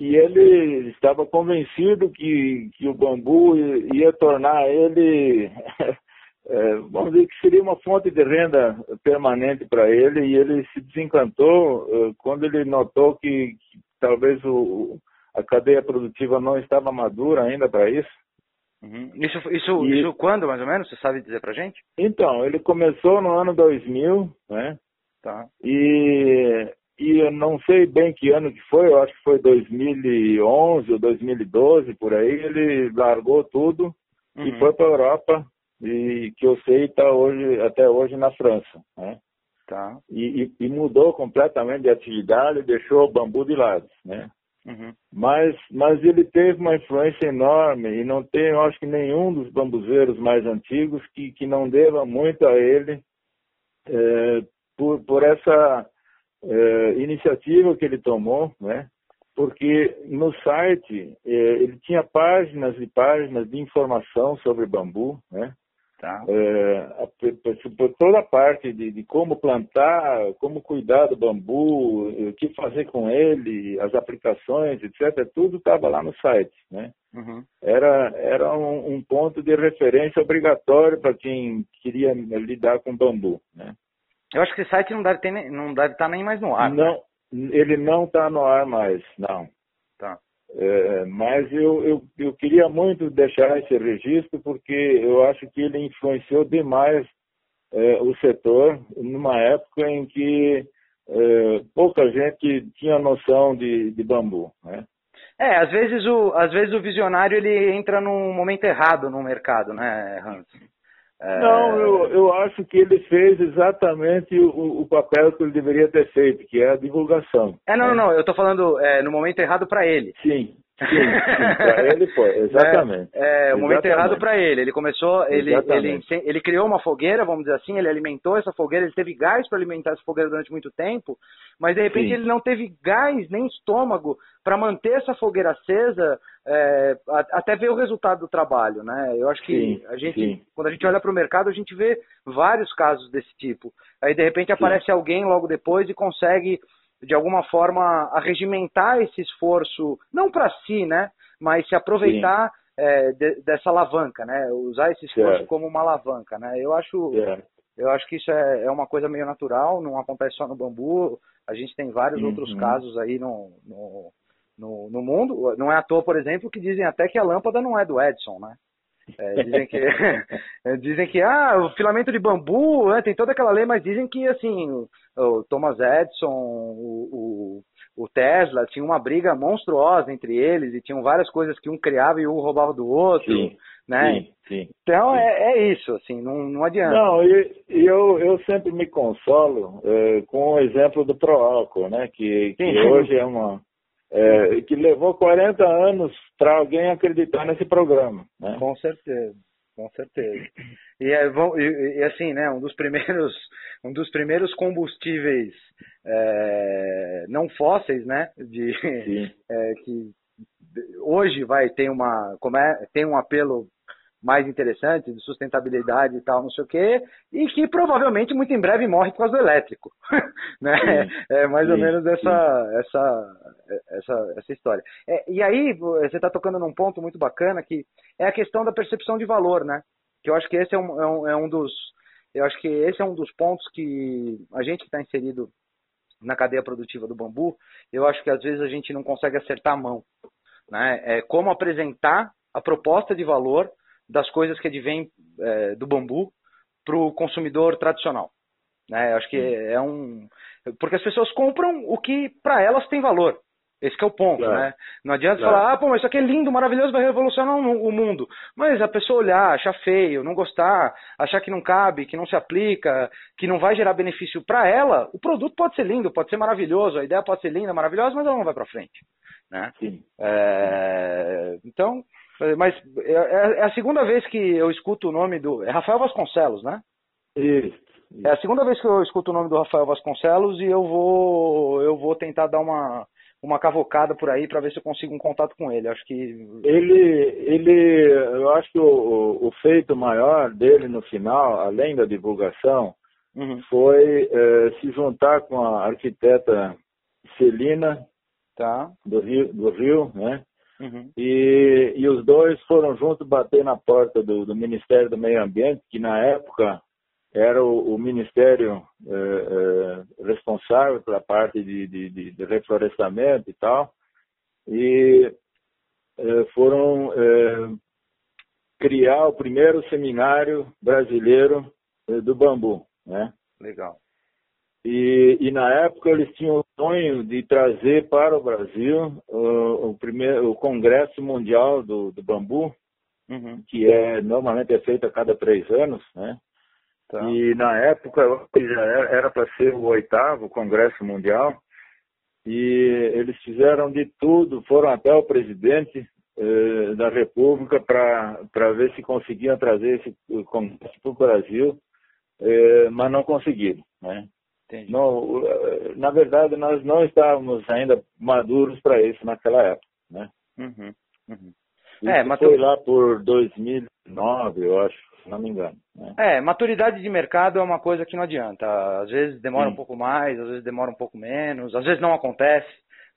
e ele estava convencido que, que o bambu ia tornar ele, é, vamos dizer que seria uma fonte de renda permanente para ele, e ele se desencantou é, quando ele notou que, que talvez o, a cadeia produtiva não estava madura ainda para isso. Uhum. Isso, isso, e, isso quando, mais ou menos? Você sabe dizer para gente? Então, ele começou no ano 2000, né? Tá. E, e eu não sei bem que ano que foi, eu acho que foi 2011 ou 2012, por aí, ele largou tudo uhum. e foi para a Europa, e que eu sei está hoje, até hoje na França. Né? Tá. E, e, e, mudou completamente de atividade, deixou o bambu de lado. Né? Uhum. Mas, mas ele teve uma influência enorme e não tem, eu acho que nenhum dos bambuzeiros mais antigos que, que não deva muito a ele é, por, por essa eh, iniciativa que ele tomou, né? porque no site eh, ele tinha páginas e páginas de informação sobre bambu, né? Tá. por toda a parte de, de, como plantar, como cuidar do bambu, o que fazer com ele, as aplicações, etc. Tudo estava lá no site, né? Uhum. Era, era um, um, ponto de referência obrigatório para quem queria lidar com bambu, né? Eu acho que esse site não deve, ter, não deve estar tá nem mais no ar. Não, né? ele não está no ar mais, não. Tá. É, mas eu, eu, eu queria muito deixar esse registro porque eu acho que ele influenciou demais é, o setor numa época em que é, pouca gente tinha noção de, de bambu, né? É, às vezes o, às vezes o visionário ele entra num momento errado no mercado, né, Hans? Não, eu, eu acho que ele fez exatamente o, o, papel que ele deveria ter feito, que é a divulgação. É, não, né? não, eu estou falando é, no momento errado para ele. Sim para ele foi, exatamente. É, é o momento errado para ele. Ele começou, ele, ele, ele criou uma fogueira, vamos dizer assim, ele alimentou essa fogueira, ele teve gás para alimentar essa fogueira durante muito tempo, mas de repente sim. ele não teve gás nem estômago para manter essa fogueira acesa é, até ver o resultado do trabalho, né? Eu acho que sim, a gente, sim. quando a gente olha para o mercado, a gente vê vários casos desse tipo. Aí de repente aparece sim. alguém logo depois e consegue de alguma forma arregimentar esse esforço, não para si, né? Mas se aproveitar é, de, dessa alavanca, né? Usar esse esforço como uma alavanca, né? Eu acho, eu acho que isso é, é, uma coisa meio natural, não acontece só no bambu. A gente tem vários uhum. outros casos aí no, no no, no mundo. Não é à toa, por exemplo, que dizem até que a lâmpada não é do Edison, né? É, dizem que dizem que ah, o filamento de bambu, né, tem toda aquela lei, mas dizem que assim o, o Thomas Edison, o, o, o, Tesla tinha uma briga monstruosa entre eles e tinham várias coisas que um criava e um roubava do outro, sim, né? Sim, sim, então sim. É, é isso, assim, não, não adianta. Não, e, eu, eu sempre me consolo é, com o exemplo do Proálcool, né? Que, que hoje é uma é, que levou 40 anos para alguém acreditar nesse programa. Né? Com certeza, com certeza. E, é, e, assim, né, um dos primeiros, um dos primeiros combustíveis é, não fósseis, né, de, é, que hoje vai ter uma, como é, tem um apelo mais interessantes, de sustentabilidade e tal, não sei o quê, e que provavelmente muito em breve morre por causa do elétrico. né? É mais ou menos essa, essa, essa, essa história. É, e aí, você está tocando num ponto muito bacana, que é a questão da percepção de valor, né? Que eu acho que esse é um, é um, é um dos. Eu acho que esse é um dos pontos que a gente que está inserido na cadeia produtiva do bambu, eu acho que às vezes a gente não consegue acertar a mão. Né? É como apresentar a proposta de valor das coisas que advêm é, do bambu para o consumidor tradicional. Né? Eu acho que é um. Porque as pessoas compram o que para elas tem valor. Esse é o ponto, claro. né? Não adianta claro. falar, ah, pô, mas isso aqui é lindo, maravilhoso, vai revolucionar o mundo. Mas a pessoa olhar, achar feio, não gostar, achar que não cabe, que não se aplica, que não vai gerar benefício para ela, o produto pode ser lindo, pode ser maravilhoso, a ideia pode ser linda, maravilhosa, mas ela não vai para frente, né? Sim. É... Então, mas é, é, é a segunda vez que eu escuto o nome do... É Rafael Vasconcelos, né? Isso. É a segunda vez que eu escuto o nome do Rafael Vasconcelos e eu vou, eu vou tentar dar uma uma cavocada por aí para ver se eu consigo um contato com ele. Acho que ele, ele, eu acho que o, o feito maior dele no final, além da divulgação, uhum. foi é, se juntar com a arquiteta Celina tá. do Rio, do Rio, né? Uhum. E, e os dois foram juntos bater na porta do, do Ministério do Meio Ambiente, que na época era o, o ministério é, é, responsável pela parte de, de, de, reflorestamento e tal, e é, foram criar o primeiro seminário brasileiro do bambu, né? Legal. E, e, na época eles tinham sonho de trazer para o Brasil o, o primeiro o Congresso Mundial do, do Bambu, uhum. que é normalmente é feito a cada três anos, né? Tá. E na época já era para ser o oitavo Congresso Mundial e eles fizeram de tudo, foram até o presidente eh, da República para ver se conseguiam trazer esse Congresso para o Brasil, eh, mas não conseguiram. Né? Não, na verdade, nós não estávamos ainda maduros para isso naquela época. Né? Uhum, uhum. É, mas foi lá por 2009, eu acho se não me engano. Né? É, maturidade de mercado é uma coisa que não adianta. Às vezes demora Sim. um pouco mais, às vezes demora um pouco menos, às vezes não acontece.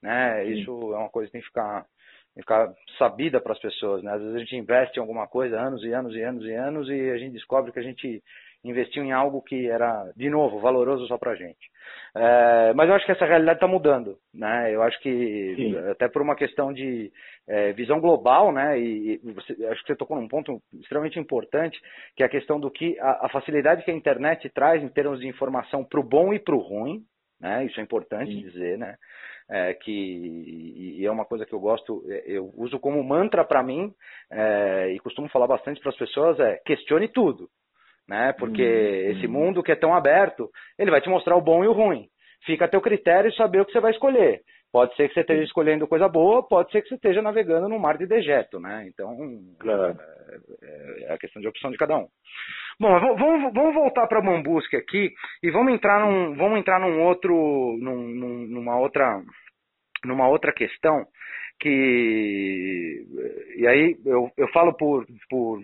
Né? Isso é uma coisa que tem que ficar, tem que ficar sabida para as pessoas. Né? Às vezes a gente investe em alguma coisa anos e anos e anos e anos e a gente descobre que a gente investiu em algo que era, de novo, valoroso só para a gente. É, mas eu acho que essa realidade está mudando, né? Eu acho que Sim. até por uma questão de é, visão global, né? E, e você, acho que você tocou num ponto extremamente importante, que é a questão do que a, a facilidade que a internet traz em termos de informação para o bom e para o ruim, né? Isso é importante Sim. dizer, né? É, que e é uma coisa que eu gosto, é, eu uso como mantra para mim é, e costumo falar bastante para as pessoas é questione tudo, né? Porque uhum. esse mundo que é tão aberto, ele vai te mostrar o bom e o ruim. Fica a teu critério saber o que você vai escolher. Pode ser que você esteja escolhendo coisa boa, pode ser que você esteja navegando no mar de dejeto, né? Então, claro. é, é a questão de opção de cada um. Bom, vamos, vamos voltar para a Bambusque aqui e vamos entrar num, vamos entrar num outro, num, numa outra, numa outra questão que e aí eu, eu falo por, por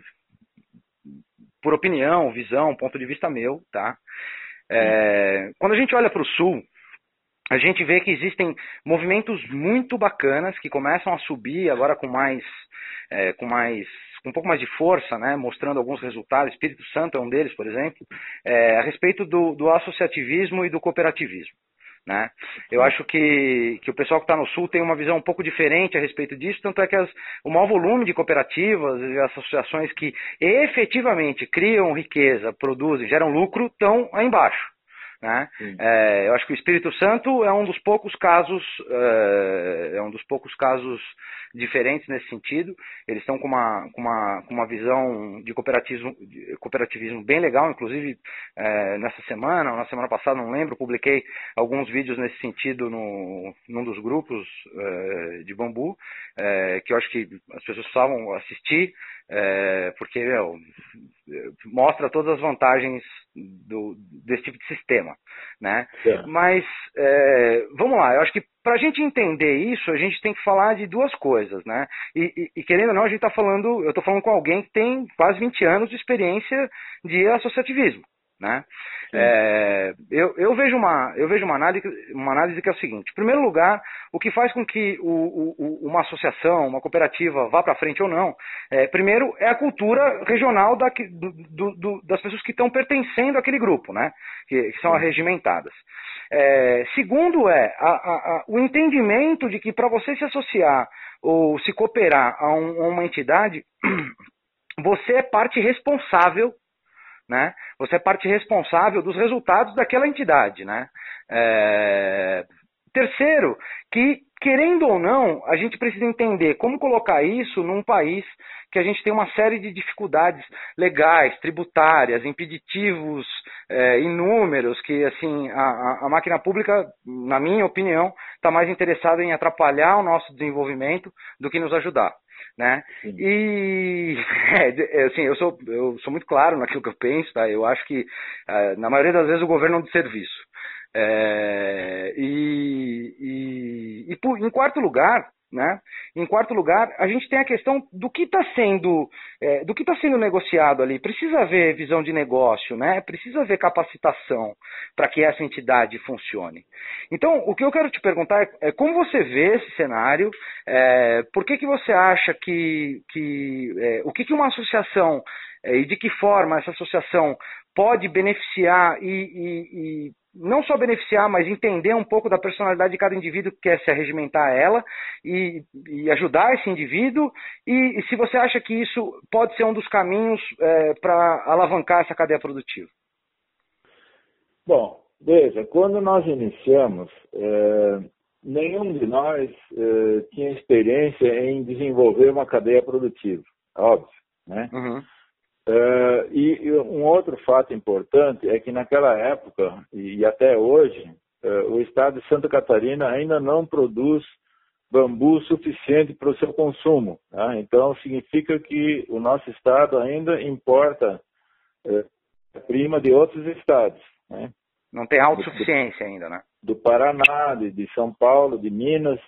por opinião, visão, ponto de vista meu, tá? É, quando a gente olha para o sul, a gente vê que existem movimentos muito bacanas que começam a subir agora com mais, é, com mais, com um pouco mais de força, né? Mostrando alguns resultados. Espírito Santo é um deles, por exemplo, é, a respeito do, do associativismo e do cooperativismo. Né? Eu acho que, que o pessoal que está no Sul tem uma visão um pouco diferente a respeito disso, tanto é que as, o maior volume de cooperativas e associações que efetivamente criam riqueza, produzem, geram lucro, estão aí embaixo. Né? É, eu acho que o Espírito Santo é um dos poucos casos, é, é, um dos poucos casos diferentes nesse sentido. Eles estão com uma, com uma, com uma visão de cooperativismo, de cooperativismo bem legal, inclusive é, nessa semana, ou na semana passada, não lembro, publiquei alguns vídeos nesse sentido no, num dos grupos é, de bambu, é, que eu acho que as pessoas precisavam assistir, é, porque meu, mostra todas as vantagens do, desse tipo de sistema, né? É. Mas é, vamos lá, eu acho que para a gente entender isso, a gente tem que falar de duas coisas, né? E, e, e querendo ou não, a gente está falando, eu estou falando com alguém que tem quase 20 anos de experiência de associativismo. Né? É, eu, eu, vejo, uma, eu vejo uma, análise, uma análise que é o seguinte: em primeiro lugar, o que faz com que o, o, uma associação, uma cooperativa vá para frente ou não, é, primeiro é a cultura regional da, do, do, das pessoas que estão pertencendo àquele grupo, né? que, que são arregimentadas. É, segundo é a, a, a, o entendimento de que para você se associar ou se cooperar a, um, a uma entidade, você é parte responsável né? Você é parte responsável dos resultados daquela entidade, né? É... Terceiro, que querendo ou não, a gente precisa entender como colocar isso num país que a gente tem uma série de dificuldades legais, tributárias, impeditivos é, inúmeros, que assim a, a máquina pública, na minha opinião, está mais interessada em atrapalhar o nosso desenvolvimento do que nos ajudar né? Sim. E é, assim, eu sou eu sou muito claro naquilo que eu penso, tá? Eu acho que uh, na maioria das vezes o governo é um de serviço. É, e, e, e por, em quarto lugar, né? Em quarto lugar, a gente tem a questão do que está sendo, é, do que está sendo negociado ali. Precisa haver visão de negócio, né? Precisa haver capacitação para que essa entidade funcione. Então, o que eu quero te perguntar é, é como você vê esse cenário? É, por que, que você acha que, que é, o que, que uma associação é, e de que forma essa associação pode beneficiar e, e, e não só beneficiar, mas entender um pouco da personalidade de cada indivíduo que quer se arregimentar a ela e, e ajudar esse indivíduo. E, e, se você acha que isso pode ser um dos caminhos é, para alavancar essa cadeia produtiva. Bom, veja, quando nós iniciamos, é, nenhum de nós é, tinha experiência em desenvolver uma cadeia produtiva, óbvio, né? Uhum. Uh, e, e, um outro fato importante é que naquela época e, até hoje uh, o estado de Santa Catarina ainda não produz bambu suficiente para o seu consumo. Tá? Então significa que o nosso estado ainda importa uh, prima de outros estados. Né? Não tem autossuficiência ainda, né? Do Paraná, de, de São Paulo, de Minas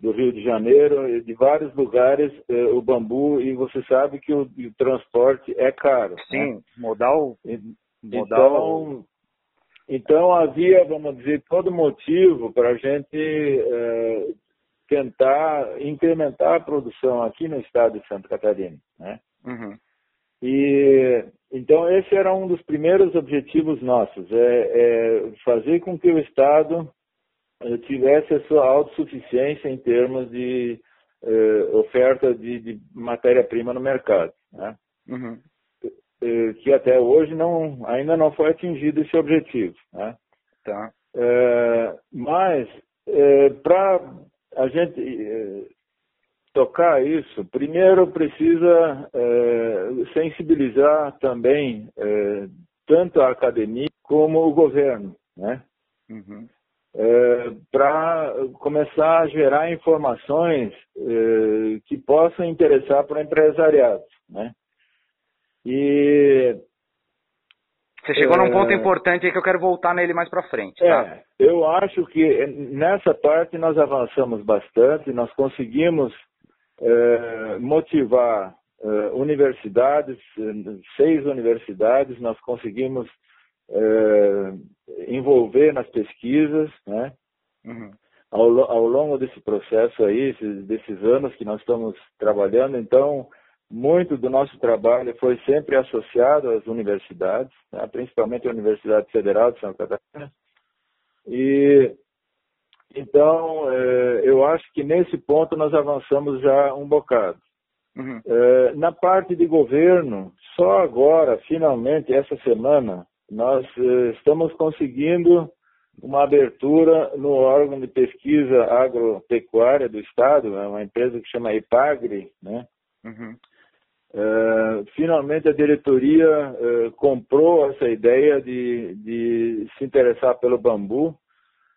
do Rio de Janeiro, de vários lugares, eh, o bambu, e você sabe que o, o transporte é caro. Né? Sim, né? modal, modal. Então, então havia, vamos dizer, todo motivo para a gente eh, tentar incrementar a produção aqui no estado de Santa Catarina. Né? Uhum. E então esse era um dos primeiros objetivos nossos, é, é fazer com que o estado tivesse a sua autossuficiência em termos de eh, oferta de, de matéria-prima no mercado. Né? Uhum. Eh, que até hoje não, ainda não foi atingido esse objetivo. Né? Tá. Eh, mas, para a gente tocar isso, primeiro precisa sensibilizar também tanto a academia como o governo. Né? Uhum é, para começar a gerar informações é, que possam interessar para o empresariado. Né? E você chegou é, num ponto importante aí que eu quero voltar nele mais para frente. Tá? É, eu acho que nessa parte nós avançamos bastante, nós conseguimos é, motivar é, universidades, seis universidades, nós conseguimos é, envolver nas pesquisas, né? Uhum. Ao, ao, longo desse processo aí, esses, desses anos que nós estamos trabalhando, então, muito do nosso trabalho foi sempre associado às universidades, né? principalmente a Universidade Federal de Santa Catarina. E então, é, eu acho que nesse ponto nós avançamos já um bocado. Uhum. É, na parte de governo, só agora, finalmente, essa semana, nós eh, estamos conseguindo uma abertura no órgão de pesquisa agropecuária do Estado, é uma empresa que chama Ipagre, né? Uhum. Uh, finalmente a diretoria uh, comprou essa ideia de, de, se interessar pelo bambu.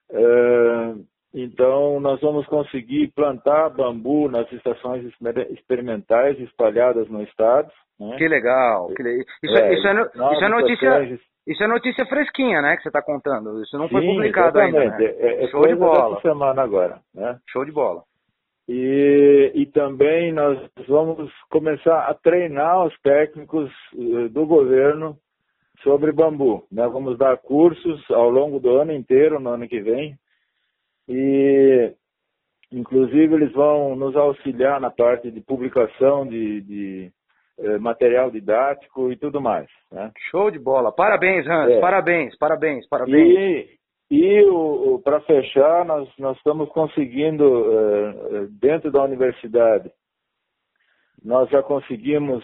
Uh, então nós vamos conseguir plantar bambu nas estações experimentais espalhadas no estado. Né? Que legal! Que le... Isso, é, isso, é, isso é notícia. Isso é notícia fresquinha, né, que você está contando. Isso não Sim, foi publicado exatamente. ainda. Né? É, é Show de bola. semana agora, né? Show de bola. E, e também nós vamos começar a treinar os técnicos eh, do governo sobre bambu. Nós vamos dar cursos ao longo do ano inteiro, no ano que vem. E, inclusive, eles vão nos auxiliar na parte de publicação de, de material didático e tudo mais. Né? Show de bola. Parabéns, Hans. É. Parabéns, parabéns, parabéns. E, e para fechar, nós, nós estamos conseguindo, uh, dentro da universidade, nós já conseguimos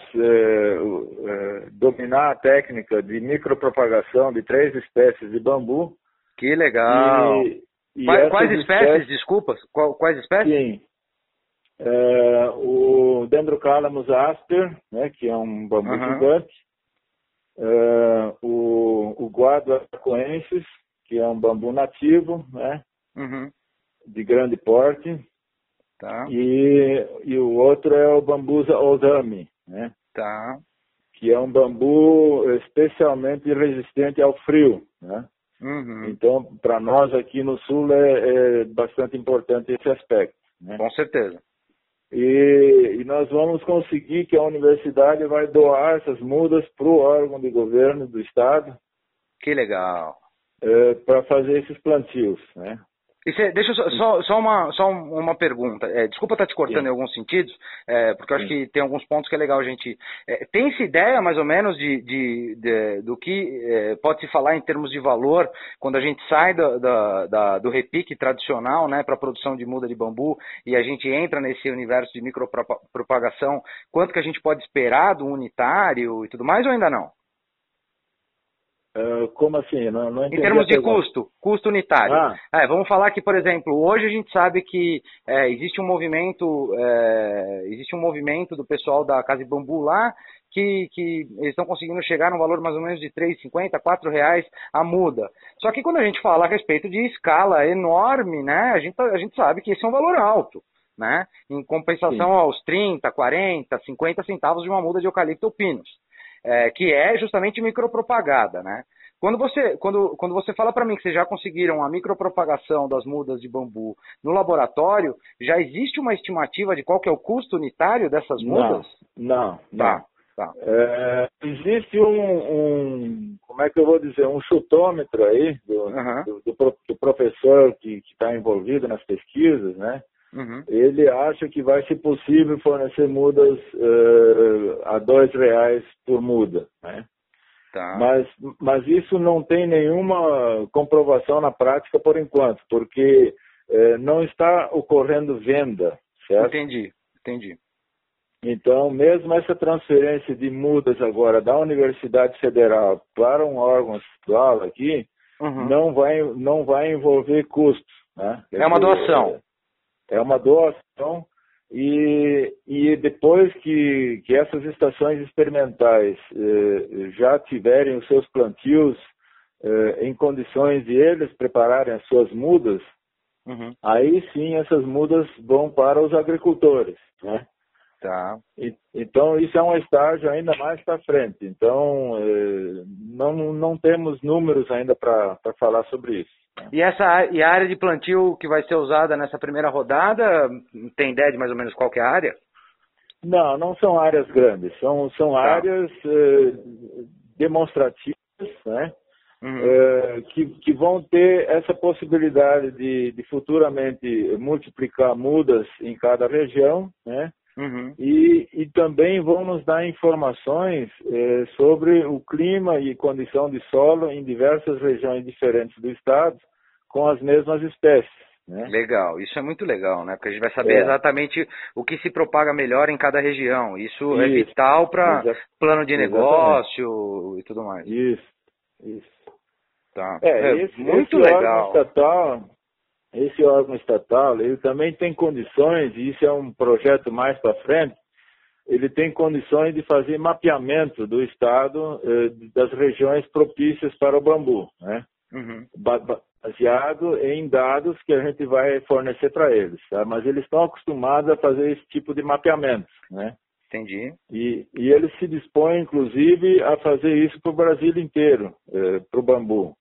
dominar a técnica de micropropagação de três espécies de bambu. Que legal! E, e quais, quais espécies, espécies, desculpas? Quais espécies? Sim. O Dendrocalamus asper, né, que é um bambu uhum. gigante. o, o Guado arcoensis, que é um bambu nativo, né? Uhum. De grande porte. Tá. E, e o outro é o bambusa odami, né? Tá. Que é um bambu especialmente resistente ao frio, né? Uhum. Então, para nós aqui no sul é, é, bastante importante esse aspecto. Né? Com certeza. E, e, nós vamos conseguir que a universidade vai doar essas mudas para o órgão de governo do estado. Que legal é, para fazer esses plantios, né? Cê, deixa eu só, só, uma, só uma pergunta. É, desculpa estar te cortando Sim. em alguns sentidos, é, porque eu acho Sim. que tem alguns pontos que é legal a gente. É, Tem-se ideia, mais ou menos, de, de, de do que é, pode se falar em termos de valor quando a gente sai da, da, da, do repique tradicional né, para a produção de muda de bambu e a gente entra nesse universo de micropropagação? Quanto que a gente pode esperar do unitário e tudo mais, ou ainda não? Uh, como assim? Não, não em termos de custo, custo unitário. Ah. É, vamos falar que, por exemplo, hoje a gente sabe que é, existe um movimento, é, existe um movimento do pessoal da Casa de Bambu lá que, que eles estão conseguindo chegar num valor mais ou menos de R$ 3,50, R$ reais a muda. Só que quando a gente fala a respeito de escala enorme, né, a gente, a gente sabe que esse é um valor alto. Né, em compensação Sim. aos 30, 40, 50 centavos de uma muda de eucalipto ou pinos é, que é justamente micropropagada, né? Quando você, quando, quando você fala para mim que vocês já conseguiram a micropropagação das mudas de bambu no laboratório, já existe uma estimativa de qual que é o custo unitário dessas mudas? Não, não. Tá, tá. É, existe um, um, como é que eu vou dizer, um chutômetro aí do, uhum. do, do, do professor que está envolvido nas pesquisas, né? Uhum. Ele acha que vai ser possível fornecer mudas uh, a dois reais por muda, né? Tá. Mas, mas isso não tem nenhuma comprovação na prática por enquanto, porque uh, não está ocorrendo venda, certo? Entendi, entendi. Então, mesmo essa transferência de mudas agora da Universidade Federal para um órgão estadual aqui, uhum. não, vai, não vai envolver custos. Né? É uma doação. É uma doação e, e depois que, que essas estações experimentais eh, já tiverem os seus plantios eh, em condições de eles prepararem as suas mudas, uhum. aí sim essas mudas vão para os agricultores, né? Tá. E, então isso é um estágio ainda mais para frente. Então eh, não, não temos números ainda para falar sobre isso. E essa e a área de plantio que vai ser usada nessa primeira rodada, tem ideia de mais ou menos qual é a área? Não, não são áreas grandes, são, são tá. áreas eh, demonstrativas, né? Uhum. Eh, que, que vão ter essa possibilidade de, de futuramente multiplicar mudas em cada região, né? Uhum. E, e, também vão nos dar informações eh, sobre o clima e condição de solo em diversas regiões diferentes do estado, com as mesmas espécies. Né? Legal, isso é muito legal, né? Porque a gente vai saber é. exatamente o que se propaga melhor em cada região. Isso, é isso. é vital para plano de negócio Exatamente. e tudo mais. Isso, isso. Tá. É, é esse, muito esse legal. Órgão estatal, esse órgão estatal, ele também tem condições, e isso é um projeto mais para frente, ele tem condições de fazer mapeamento do estado eh, das regiões propícias para o bambu, né? Uhum baseado em dados que a gente vai fornecer para eles, tá? mas eles estão acostumados a fazer esse tipo de mapeamento, né? Entendi. E, e ele se dispõe, inclusive, a fazer isso para o Brasil inteiro, eh, para o bambu.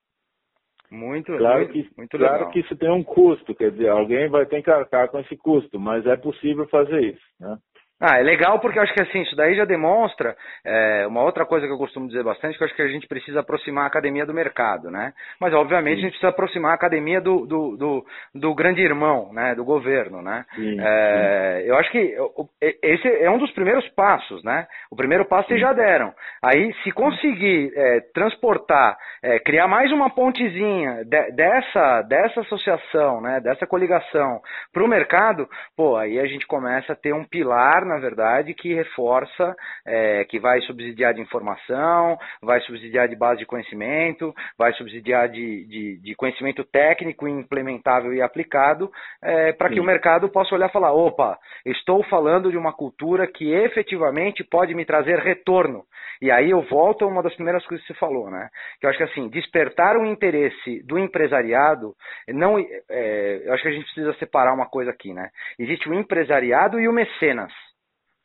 Muito, claro muito, que, muito claro legal. que isso tem um custo, quer dizer, alguém vai ter que arcar com esse custo, mas é possível fazer isso. Né? Ah, é legal porque eu acho que assim, isso daí já demonstra é, uma outra coisa que eu costumo dizer bastante, que eu acho que a gente precisa aproximar a academia do mercado, né? Mas obviamente sim. a gente precisa aproximar a academia do, do, do, do grande irmão, né? Do governo, né? Sim, é, sim. Eu acho que esse é um dos primeiros passos, né? O primeiro passo vocês já deram. Aí, se conseguir é, transportar, é, criar mais uma pontezinha de, dessa, dessa associação, né? Dessa coligação para o mercado, pô, aí a gente começa a ter um pilar na verdade, que reforça, é, que vai subsidiar de informação, vai subsidiar de base de conhecimento, vai subsidiar de, de, de conhecimento técnico, implementável e aplicado, é, para que o mercado possa olhar e falar: opa, estou falando de uma cultura que efetivamente pode me trazer retorno. E aí eu volto a uma das primeiras coisas que você falou, né? Que eu acho que assim, despertar o interesse do empresariado, não, é, eu acho que a gente precisa separar uma coisa aqui, né? Existe o empresariado e o mecenas.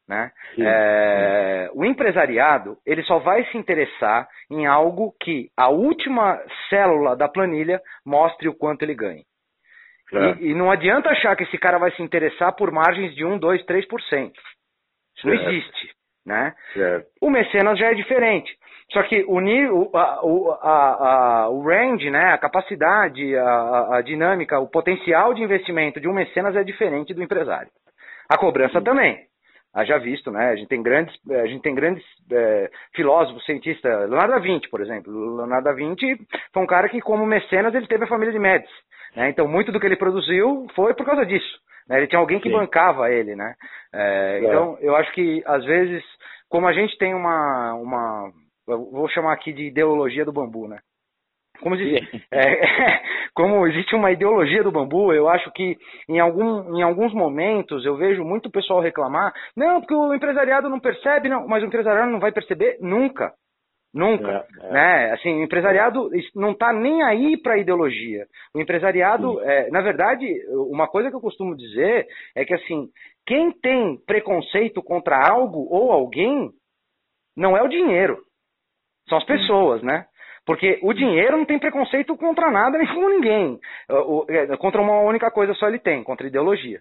Né? É, o empresariado ele só vai se interessar em algo que a última célula da planilha mostre o quanto ele ganha. É. E, e, não adianta achar que esse cara vai se interessar por margens de 1, 2, 3%. Isso não existe. Né? O mecenas já é diferente. Só que o, a, a, a, o range, né, a capacidade, a, a dinâmica, o potencial de investimento de um mecenas é diferente do empresário. A cobrança Sim. também haja visto, né? A gente tem grandes, a gente tem grandes é, filósofos, cientistas, Leonardo da Vinci, por exemplo. Leonardo da Vinci foi um cara que, como mecenas, ele teve a família de Médici. Né? Então, muito do que ele produziu foi por causa disso. Né? Ele tinha alguém que Sim. bancava ele, né? É, é. Então, eu acho que, às vezes, como a gente tem uma, uma vou chamar aqui de ideologia do bambu, né? Como existe, é, como existe uma ideologia do bambu, eu acho que em, algum, em alguns momentos eu vejo muito pessoal reclamar, não, porque o empresariado não percebe, não, mas o empresariado não vai perceber nunca. Nunca. É, é. Né? Assim, o empresariado não está nem aí para a ideologia. O empresariado, é, na verdade, uma coisa que eu costumo dizer é que assim, quem tem preconceito contra algo ou alguém não é o dinheiro. São as pessoas, né? Porque o dinheiro não tem preconceito contra nada nem com ninguém. É, contra uma única coisa só ele tem, contra ideologia.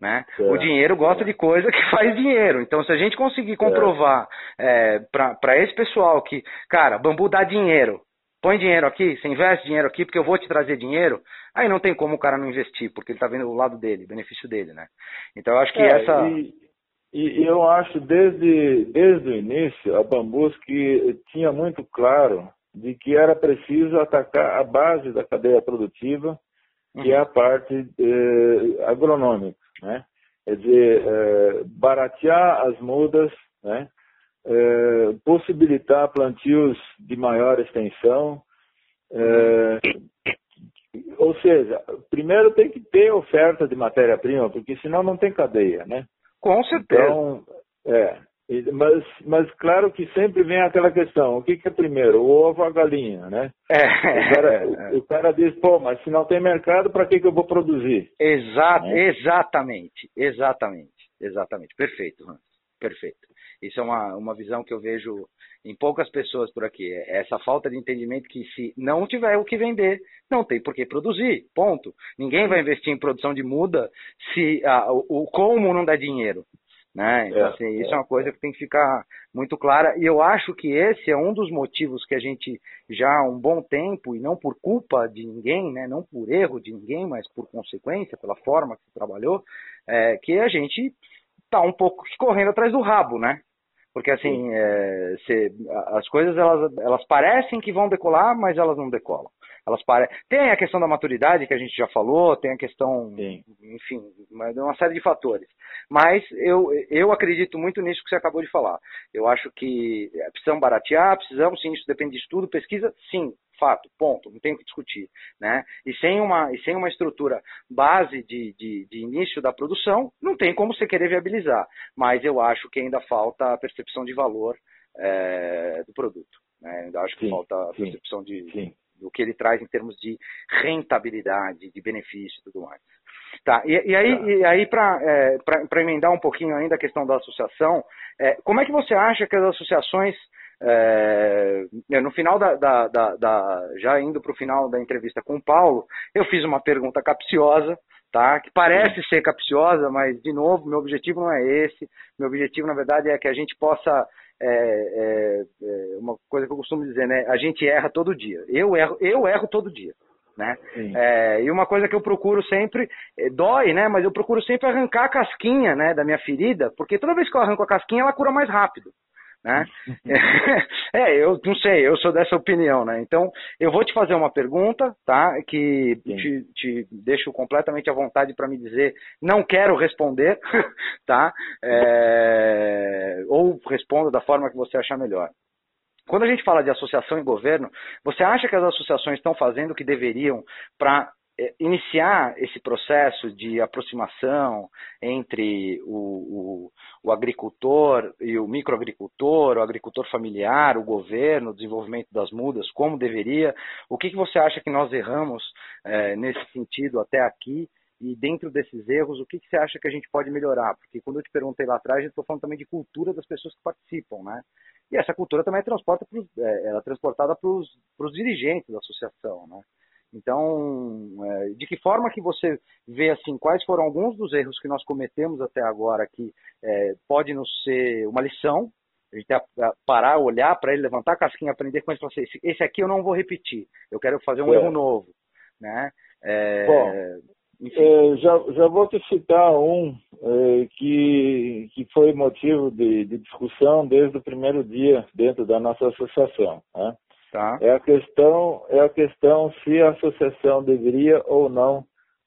Né? É, o dinheiro gosta é. de coisa que faz dinheiro. Então, se a gente conseguir comprovar é, para esse pessoal que, cara, bambu dá dinheiro, põe dinheiro aqui, você investe dinheiro aqui porque eu vou te trazer dinheiro, aí não tem como o cara não investir, porque ele está vendo o lado dele, o benefício dele, né? Então, eu acho que é, essa. E, e, eu acho desde, desde o início a Bambus que tinha muito claro de que era preciso atacar a base da cadeia produtiva, que uhum. é a parte eh, agronômica, né? Quer dizer, eh, baratear as mudas, né? Eh, possibilitar plantios de maior extensão, eh, ou seja, primeiro tem que ter oferta de matéria-prima, porque senão não tem cadeia, né? Com certeza. Então, é, mas, mas claro que sempre vem aquela questão, o que, que é primeiro, o ovo ou a galinha, né? É, o, cara, é, o, cara, diz, pô, mas se não tem mercado, para que, que eu vou produzir? Exato, né? Exatamente, exatamente, exatamente, perfeito, Hans, perfeito. Isso é uma, uma visão que eu vejo em poucas pessoas por aqui, é essa falta de entendimento que se não tiver o que vender, não tem por que produzir, ponto. Ninguém vai investir em produção de muda se ah, o, o como não dá dinheiro. Né? Então, é, assim, isso é, é uma coisa que tem que ficar muito clara. E eu acho que esse é um dos motivos que a gente, já há um bom tempo, e não por culpa de ninguém, né? não por erro de ninguém, mas por consequência, pela forma que se trabalhou, é, que a gente está um pouco correndo atrás do rabo, né? Porque assim, é, se, as coisas elas, elas parecem que vão decolar, mas elas não decolam. Elas pare... Tem a questão da maturidade que a gente já falou, tem a questão, Sim. enfim, uma série de fatores. Mas eu, eu acredito muito nisso que você acabou de falar. Eu acho que precisamos baratear, precisamos, sim, isso depende de estudo, pesquisa, sim, fato, ponto, não tem o que discutir. Né? E, sem uma, e sem uma estrutura base de, de, de, início da produção, não tem como você querer viabilizar. Mas eu acho que ainda falta a percepção de valor é, do produto. Né? Ainda acho que sim, falta a percepção sim, de, sim do que ele traz em termos de rentabilidade, de benefício e tudo mais. Tá, e, e aí, tá. e aí para é, emendar um pouquinho ainda a questão da associação, é, como é que você acha que as associações, é, no final da, da, da, da já indo para o final da entrevista com o Paulo, eu fiz uma pergunta capciosa, tá? Que parece ser capciosa, mas de novo, meu objetivo não é esse. Meu objetivo, na verdade, é que a gente possa é, é, é, uma coisa que eu costumo dizer, né? A gente erra todo dia. Eu erro, eu erro todo dia. Né? É, e uma coisa que eu procuro sempre, é, dói, né? Mas eu procuro sempre arrancar a casquinha né, da minha ferida, porque toda vez que eu arranco a casquinha, ela cura mais rápido. Né? é, eu não sei, eu sou dessa opinião, né? Então, eu vou te fazer uma pergunta, tá? Que te, te, deixo completamente à vontade para me dizer, não quero responder, tá? É, ou respondo da forma que você achar melhor. Quando a gente fala de associação e governo, você acha que as associações estão fazendo o que deveriam para iniciar esse processo de aproximação entre o, o, o, agricultor e o microagricultor, o agricultor familiar, o governo, o desenvolvimento das mudas, como deveria. O que, que você acha que nós erramos é, nesse sentido até aqui? E dentro desses erros, o que, que você acha que a gente pode melhorar? Porque quando eu te perguntei lá atrás, eu estou falando também de cultura das pessoas que participam, né? E essa cultura também é, transporta pros, é, é transportada para os dirigentes da associação, né? Então, é, de que forma que você vê assim, quais foram alguns dos erros que nós cometemos até agora que é, pode nos ser uma lição, a gente parar, olhar para ele, levantar a casquinha, aprender com ele e falar assim, esse aqui eu não vou repetir, eu quero fazer um é. erro novo, né? É, Bom, é, já, já vou te citar um é, que, que foi motivo de, de discussão desde o primeiro dia dentro da nossa associação, né? Tá. É a questão é a questão se a associação deveria ou não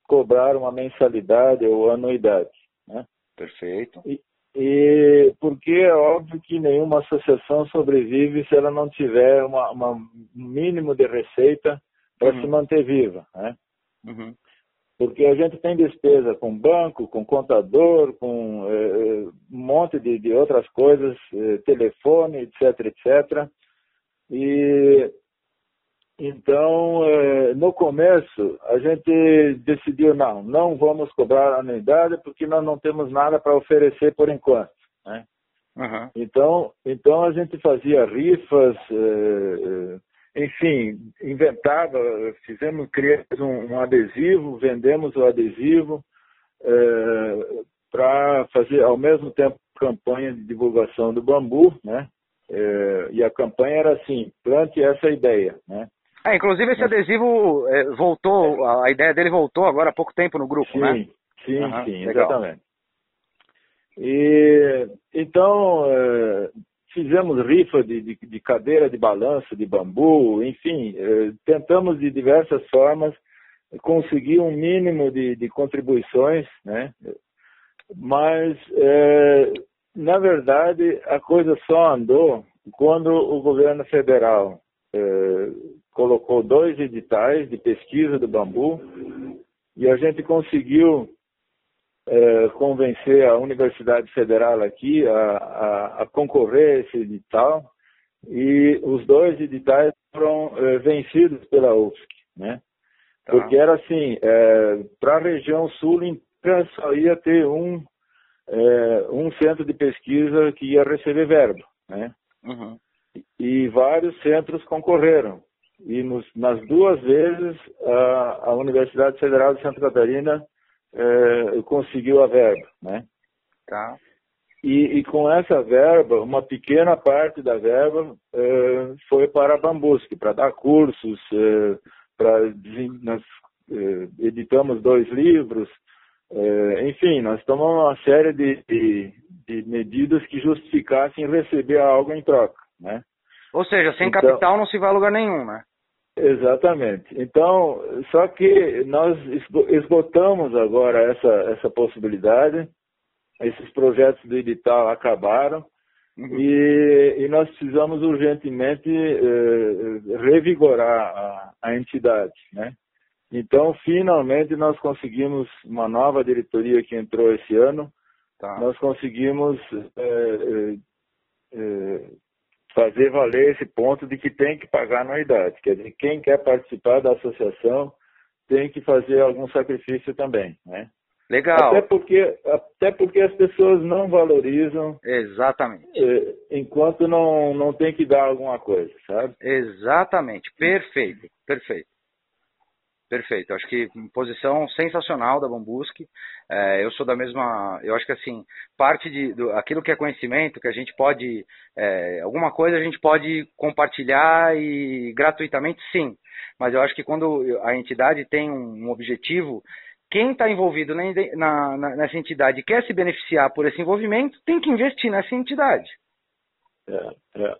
cobrar uma mensalidade ou anuidade, né? Perfeito. E, e porque é óbvio que nenhuma associação sobrevive se ela não tiver um mínimo de receita para uhum. se manter viva, né? Uhum. Porque a gente tem despesa com banco, com contador, com eh, um monte de, de outras coisas, eh, telefone, etc, etc. E então, eh, no começo, a gente decidiu, não, não vamos cobrar anuidade porque nós não temos nada para oferecer por enquanto. Né? Uhum. Então, então, a gente fazia rifas, eh, eh, enfim, inventava, fizemos, criamos um, um adesivo, vendemos o adesivo para fazer, ao mesmo tempo, campanha de divulgação do bambu, né? É, e a campanha era assim, plante essa ideia, né? É, inclusive esse adesivo é, voltou, a ideia dele voltou agora há pouco tempo no grupo, sim, né? Sim, uhum, sim, legal. exatamente. E então é, fizemos rifa de, de, de, cadeira de balanço, de bambu, enfim, é, tentamos de diversas formas conseguir um mínimo de, de contribuições, né? Mas é, na verdade, a coisa só andou quando o governo federal eh, colocou dois editais de pesquisa do bambu e a gente conseguiu eh, convencer a Universidade Federal aqui a, a, a, concorrer a esse edital e os dois editais foram eh, vencidos pela UFSC, né? Tá. Porque era assim, para a região sul inteira só ia ter um é, um centro de pesquisa que ia receber verba, né? Uhum. E vários centros concorreram. E nos, nas duas vezes a, a, Universidade Federal de Santa Catarina é, conseguiu a verba, né? Tá. E, e, com essa verba, uma pequena parte da verba é, foi para a Bambusque, para dar cursos, é, para nós é, editamos dois livros, é, enfim, nós tomamos uma série de, de, de, medidas que justificassem receber algo em troca, né? Ou seja, sem então, capital não se vai a lugar nenhum, né? Exatamente. Então, só que nós esgotamos agora essa, essa possibilidade, esses projetos do edital acabaram, Uhum. E, e, nós precisamos urgentemente eh, revigorar a, a, entidade, né? Então, finalmente, nós conseguimos uma nova diretoria que entrou esse ano. Tá. Nós conseguimos é, é, é, fazer valer esse ponto de que tem que pagar anuidade. Quer dizer, quem quer participar da associação tem que fazer algum sacrifício também, né? Legal. Até porque, até porque as pessoas não valorizam. Exatamente. Eh, enquanto não, não tem que dar alguma coisa, sabe? Exatamente. Perfeito. Perfeito. Perfeito. Acho que posição sensacional da Bambuski. É, eu sou da mesma. Eu acho que assim, parte de do, aquilo que é conhecimento, que a gente pode. É, alguma coisa a gente pode compartilhar e gratuitamente, sim. Mas eu acho que quando a entidade tem um, um objetivo, quem está envolvido na, na, nessa entidade e quer se beneficiar por esse envolvimento, tem que investir nessa entidade. É, é.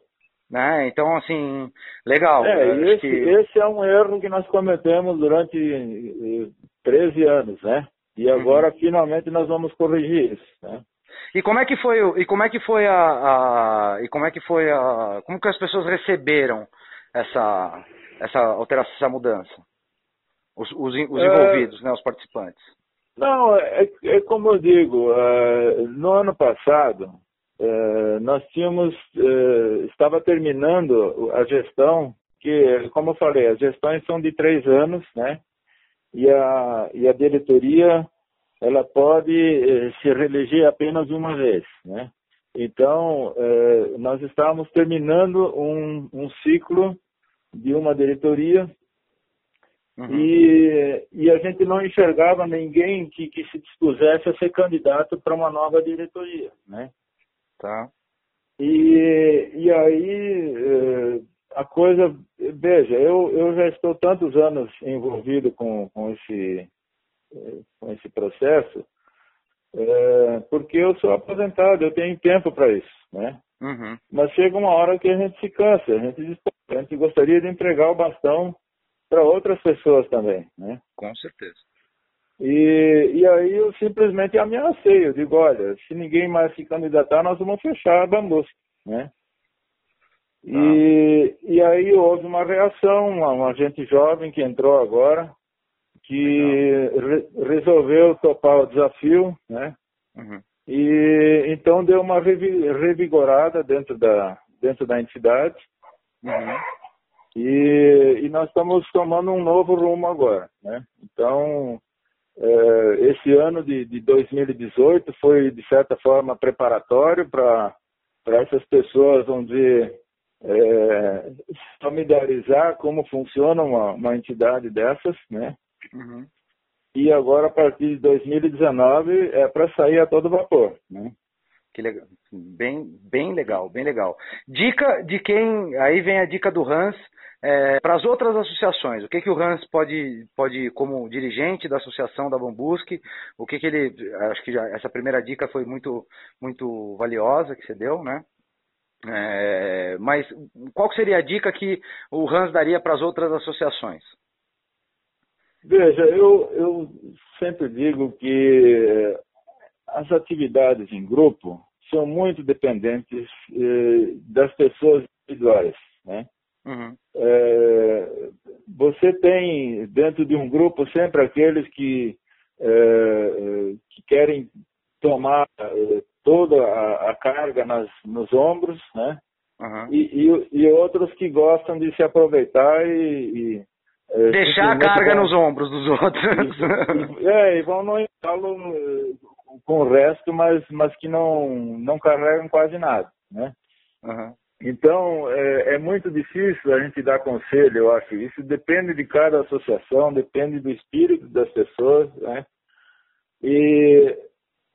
Né? Então, assim, legal. É, esse, que... esse, é um erro que nós cometemos durante 13 anos, né? E uhum. agora, uhum. finalmente, nós vamos corrigir isso, né? E como é que foi e como é que foi a, a, e como é que foi a como que as pessoas receberam essa essa alteração essa mudança os, os, os é. envolvidos é, né os participantes não é, é como eu digo uh, no ano passado uh, nós tínhamos uh, estava terminando a gestão que como eu falei as gestões são de três anos né e a e a diretoria ela pode eh, se reeleger apenas uma vez, né? Então, eh, nós estávamos terminando um, um, ciclo de uma diretoria uhum. e, e, a gente não enxergava ninguém que, que se dispusesse a ser candidato para uma nova diretoria, né? Tá. E, e aí eh, a coisa, veja, eu, eu já estou tantos anos envolvido com, com esse com esse processo, é, porque eu sou aposentado, eu tenho tempo para isso, né? Uhum. Mas chega uma hora que a gente se cansa, a gente, a gente gostaria de entregar o bastão para outras pessoas também, né? Com certeza. E, e aí eu simplesmente ameacei, eu digo, olha, se ninguém mais se candidatar, nós vamos fechar a Bambusca, né? E, e aí houve uma reação, uma, uma gente jovem que entrou agora, que re, resolveu topar o desafio, né? Uhum. E então deu uma revigorada dentro da dentro da entidade. Uhum. E, e, nós estamos tomando um novo rumo agora, né? Então esse ano de, de 2018 foi de certa forma preparatório para essas pessoas, vamos dizer, é, familiarizar como funciona uma, uma entidade dessas, né? Uhum. E agora, a partir de 2019, é para sair a todo vapor. Né? Que legal. Bem, bem legal, bem legal. Dica de quem. Aí vem a dica do Hans. É, para as outras associações, o que, que o Hans pode, pode, como dirigente da associação da Bambusque, o que, que ele. Acho que já, essa primeira dica foi muito, muito valiosa que você deu, né? É, mas qual seria a dica que o Hans daria para as outras associações? Veja, eu, eu sempre digo que as atividades em grupo são muito dependentes eh, das pessoas individuais, né? Uhum. É, você tem dentro de um grupo sempre aqueles que, é, que querem tomar toda a, a carga nas, nos ombros, né? Uhum. E, e, e, outros que gostam de se aproveitar e, é, Deixar a carga nos ombros dos outros. é, e vão no embalo com o resto, mas, mas que não, não carregam quase nada, né? Uhum. Então, é, é, muito difícil a gente dar conselho, eu acho. Isso depende de cada associação, depende do espírito das pessoas, né? E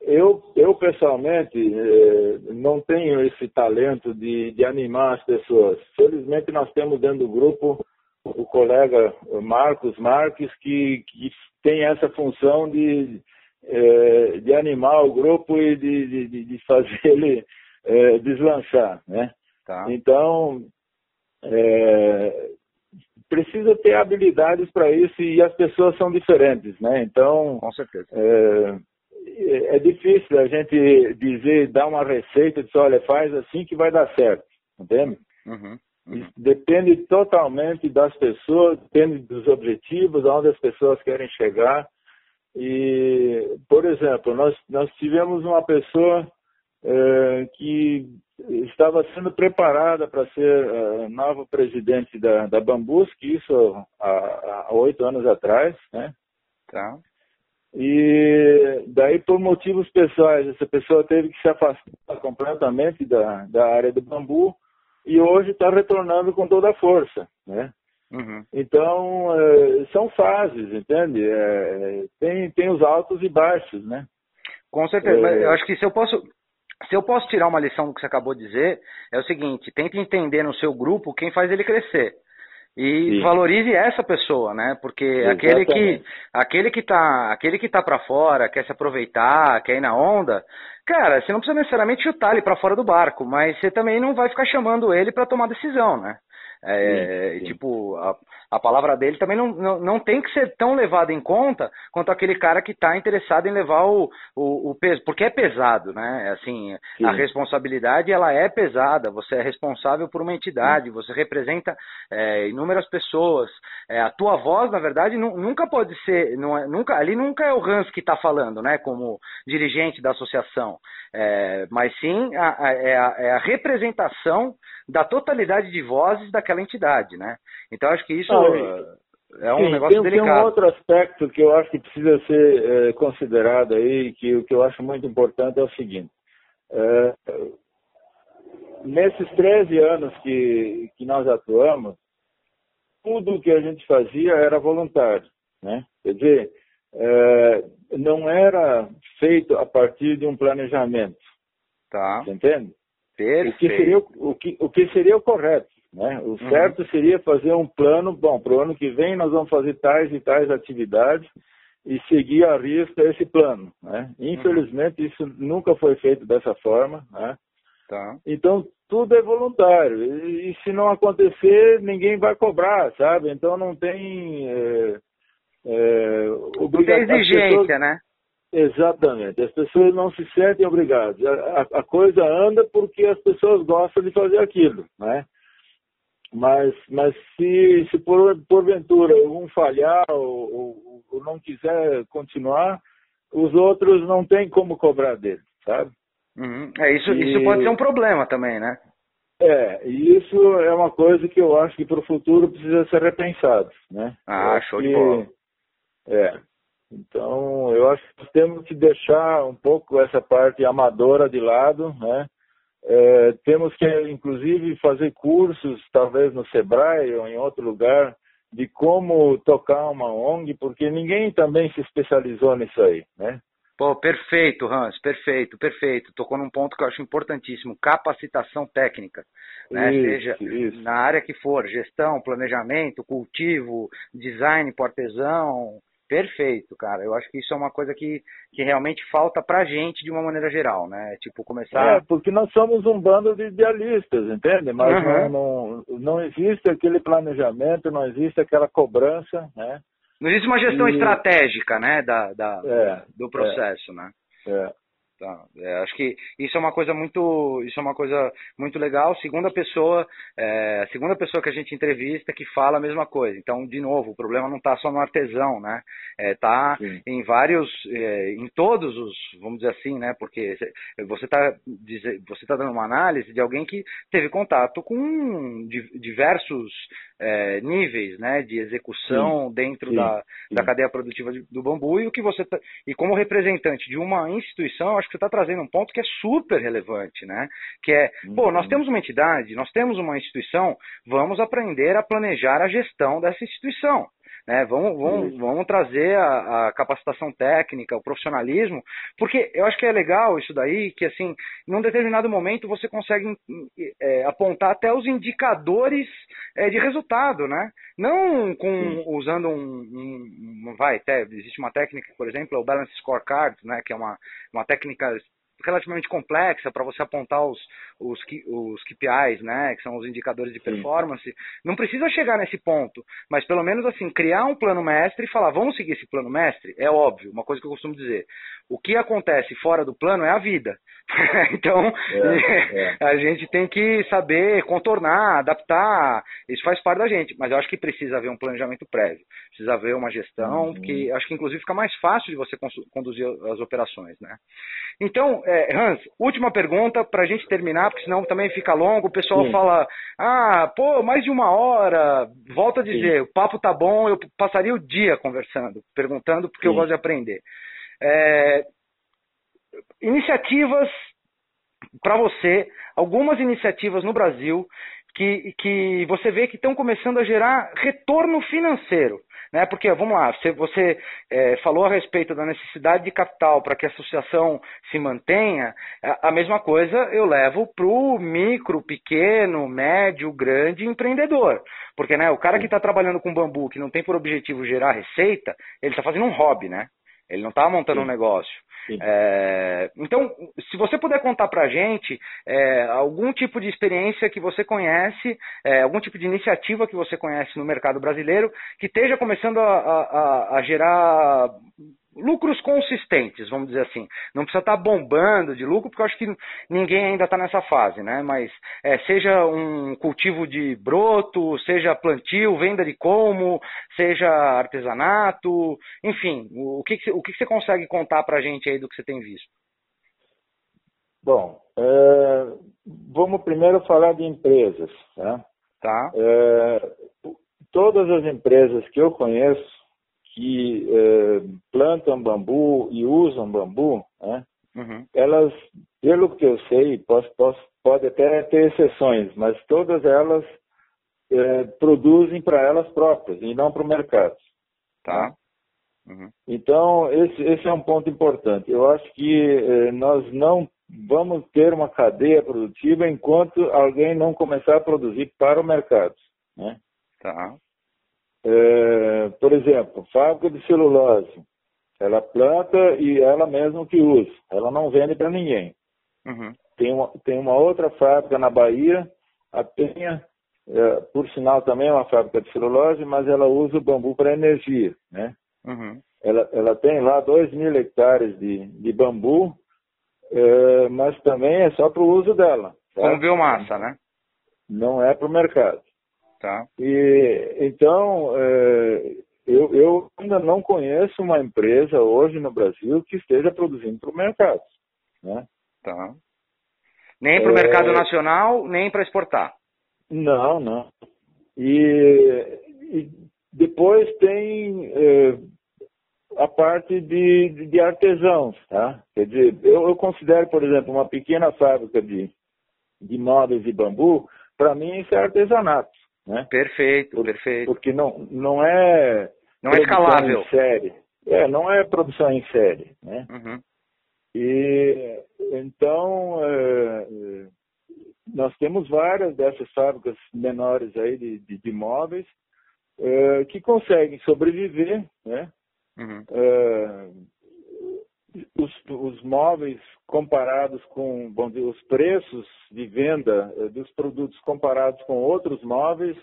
eu, eu pessoalmente, é, não tenho esse talento de, de animar as pessoas. Felizmente, nós temos dentro do grupo o colega Marcos Marques, que, que tem essa função de, é, de animar o grupo e de, de, de fazer ele é, deslanchar, né? Tá. Então, é, precisa ter habilidades para isso e as pessoas são diferentes, né? Então, com certeza. É, é difícil a gente dizer, dar uma receita, dizer, olha, faz assim que vai dar certo, entende? Uhum. Depende totalmente das pessoas, depende dos objetivos, aonde as pessoas querem chegar. E, por exemplo, nós, nós tivemos uma pessoa é, que estava sendo preparada para ser uh, nova presidente da, da Bambus, que isso há oito anos atrás, né? Tá. E daí, por motivos pessoais, essa pessoa teve que se afastar completamente da, da área do bambu e hoje está retornando com toda a força, né? Uhum. Então, é, são fases, entende? É, tem, tem os altos e baixos, né? Com certeza, é... mas eu acho que se eu posso se eu posso tirar uma lição do que você acabou de dizer, é o seguinte: tente entender no seu grupo quem faz ele crescer. E Sim. valorize essa pessoa, né? Porque Exatamente. aquele que aquele que tá, aquele que tá para fora, quer se aproveitar, quer ir na onda, cara, você não precisa necessariamente chutar ele para fora do barco, mas você também não vai ficar chamando ele para tomar decisão, né? É, sim, sim. Tipo, a, a, palavra dele também não, não, não tem que ser tão levada em conta quanto aquele cara que está interessado em levar o, o, o, peso, porque é pesado, né? Assim, sim. a responsabilidade ela é pesada. Você é responsável por uma entidade, você representa é, inúmeras pessoas. É, a tua voz, na verdade, nunca pode ser, não é, nunca, ali nunca é o Hans que está falando, né? Como dirigente da associação, é, mas sim a, a, é a, é a representação da totalidade de vozes daquela entidade, né? Então acho que isso é um sim, negócio tem, delicado. Tem um outro aspecto que eu acho que precisa ser é, considerado aí, que o que eu acho muito importante é o seguinte. É, nesses 13 anos que, que nós atuamos, tudo que a gente fazia era voluntário, né? Quer dizer, é, não era feito a partir de um planejamento. Tá. Você entende? Perfeito. O que seria o, que, o, que seria o correto. Né? O uhum. certo seria fazer um plano, bom, para o ano que vem nós vamos fazer tais e tais atividades e seguir a risca esse plano. Né? Infelizmente, uhum. isso nunca foi feito dessa forma. Né? Tá. Então, tudo é voluntário. E, e, se não acontecer, ninguém vai cobrar, sabe? Então, não tem é, é, obrigação. exigência, pessoas... né? Exatamente. As pessoas não se sentem obrigadas. A, a, coisa anda porque as pessoas gostam de fazer aquilo, né? Mas, mas se, se por, porventura um falhar ou, ou, ou não quiser continuar, os outros não têm como cobrar dele, sabe? Uhum. É, isso, e... isso pode ser um problema também, né? É, e isso é uma coisa que eu acho que para o futuro precisa ser repensado, né? Ah, show que, de bola. É, então, eu acho que temos que deixar um pouco essa parte amadora de lado, né? É, temos que, inclusive, fazer cursos, talvez no Sebrae ou em outro lugar, de como tocar uma ONG, porque ninguém também se especializou nisso aí, né? Pô, perfeito, Hans, perfeito, perfeito. Tocou num ponto que eu acho importantíssimo, capacitação técnica. Né? Isso, Seja isso. na área que for, gestão, planejamento, cultivo, design por artesão, Perfeito, cara. Eu acho que isso é uma coisa que, que realmente falta pra gente de uma maneira geral, né? Tipo, começar. É, porque nós somos um bando de idealistas, entende? Mas uhum. não, não, não existe aquele planejamento, não existe aquela cobrança, né? Não existe uma gestão e... estratégica, né, da, da é, do processo, é, né? É. Tá. É, acho que isso é uma coisa muito, isso é uma coisa muito legal. Segunda pessoa, é, segunda pessoa que a gente entrevista que fala a mesma coisa. Então, de novo, o problema não está só no artesão, né? Está é, em vários, é, em todos os, vamos dizer assim, né? Porque você está você tá dando uma análise de alguém que teve contato com diversos é, níveis, né? De execução sim, dentro sim, da, sim. da cadeia produtiva do bambu e o que você tá, e como representante de uma instituição, acho que você está trazendo um ponto que é super relevante, né? Que é, uhum. pô, nós temos uma entidade, nós temos uma instituição, vamos aprender a planejar a gestão dessa instituição. Né? Vamos trazer a, a, capacitação técnica, o profissionalismo, porque eu acho que é legal isso daí, que assim, num determinado momento você consegue é, apontar até os indicadores é, de resultado, né? Não com usando um, um, vai, até existe uma técnica, por exemplo, é o Balance Scorecard, né? Que é uma, uma técnica relativamente complexa para você apontar os, os, os KPIs, né, que são os indicadores de performance. Sim. Não precisa chegar nesse ponto, mas pelo menos assim, criar um plano mestre e falar, vamos seguir esse plano mestre, é óbvio, uma coisa que eu costumo dizer. O que acontece fora do plano é a vida. então, é, é. a gente tem que saber contornar, adaptar, isso faz parte da gente, mas eu acho que precisa haver um planejamento prévio, precisa haver uma gestão, uhum. que acho que inclusive fica mais fácil de você conduzir as operações, né? Então, é, Hans, última pergunta para a gente terminar, porque senão também fica longo. O pessoal Sim. fala, ah, pô, mais de uma hora. Volto a dizer, Sim. o papo tá bom, eu passaria o dia conversando, perguntando, porque Sim. eu gosto de aprender. É, iniciativas para você, algumas iniciativas no Brasil que, que você vê que estão começando a gerar retorno financeiro. Né? Porque, vamos lá, você, você é, falou a respeito da necessidade de capital para que a associação se mantenha, a, a mesma coisa eu levo para o micro, pequeno, médio, grande empreendedor. Porque né, o cara que está trabalhando com bambu, que não tem por objetivo gerar receita, ele está fazendo um hobby, né? Ele não está montando Sim. um negócio. É, então, se você puder contar para a gente é, algum tipo de experiência que você conhece, é, algum tipo de iniciativa que você conhece no mercado brasileiro, que esteja começando a, a, a gerar lucros consistentes, vamos dizer assim. Não precisa estar bombando de lucro, porque eu acho que ninguém ainda está nessa fase, né? Mas é, seja um cultivo de broto, seja plantio, venda de como, seja artesanato, enfim, o que, o que, você consegue contar para a gente aí do que você tem visto? Bom, é, vamos primeiro falar de empresas. Tá? tá. É, todas as empresas que eu conheço que eh, plantam bambu e usam bambu, né, uhum. elas, pelo que eu sei, posso, posso, pode até ter exceções, mas todas elas eh, produzem para elas próprias e não para o mercado. Tá. Uhum. Então, esse, esse, é um ponto importante. Eu acho que eh, nós não vamos ter uma cadeia produtiva enquanto alguém não começar a produzir para o mercado. Né? Tá. É, por exemplo, fábrica de celulose. Ela planta e ela mesma que usa. Ela não vende para ninguém. Uhum. Tem, uma, tem uma outra fábrica na Bahia, a Penha, é, por sinal também é uma fábrica de celulose, mas ela usa o bambu para energia. Né? Uhum. Ela, ela tem lá 2 mil hectares de, de bambu, é, mas também é só para o uso dela. Tá? Como biomassa, né? Não é para o mercado. Tá. E, então, é, eu, eu, ainda não conheço uma empresa hoje no Brasil que esteja produzindo para o mercado. Né? Tá. Nem para o é... mercado nacional, nem para exportar. Não, não. E, e depois tem é, a parte de, de artesãos, tá? Quer dizer, eu, eu, considero, por exemplo, uma pequena fábrica de, de móveis de bambu, para mim isso é artesanato. Né? Perfeito, Por, perfeito. Porque não, não é. Não é escalável. Em série. É, não é produção em série. Né? Uhum. E então é, nós temos várias dessas fábricas menores aí de, de, de móveis é, que conseguem sobreviver, né? Uhum. É, os, os, móveis comparados com bom, os preços de venda eh, dos produtos comparados com outros móveis,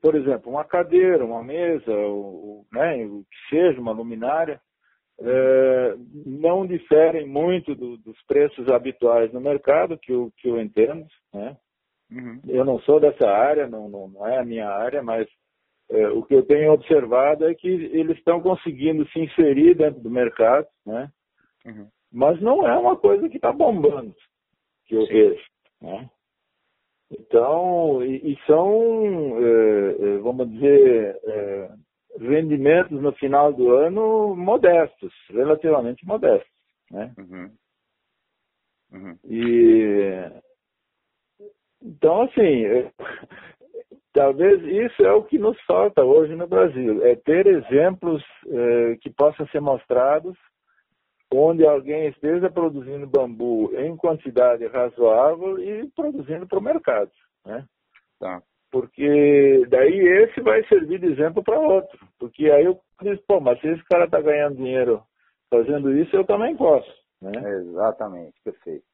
por exemplo, uma cadeira, uma mesa, o, né, o que seja, uma luminária, é, não diferem muito do, dos preços habituais no mercado, que eu, que eu entendo. Né? Uhum. Eu não sou dessa área, não, não, não é a minha área, mas é, o que eu tenho observado é que eles estão conseguindo se inserir dentro do mercado, né? Uhum. Mas não é uma coisa que está bombando, que eu Sim. vejo, né? Então, e, e são, é, é, vamos dizer, é, rendimentos no final do ano modestos, relativamente modestos, né? Uhum. Uhum. E então, assim, Talvez isso é o que nos falta hoje no Brasil, é ter exemplos eh, que possam ser mostrados onde alguém esteja produzindo bambu em quantidade razoável e produzindo para o mercado, né? Tá. Porque daí esse vai servir de exemplo para outro, porque aí eu digo, pô, mas se esse cara está ganhando dinheiro fazendo isso, eu também posso, né? Exatamente, perfeito.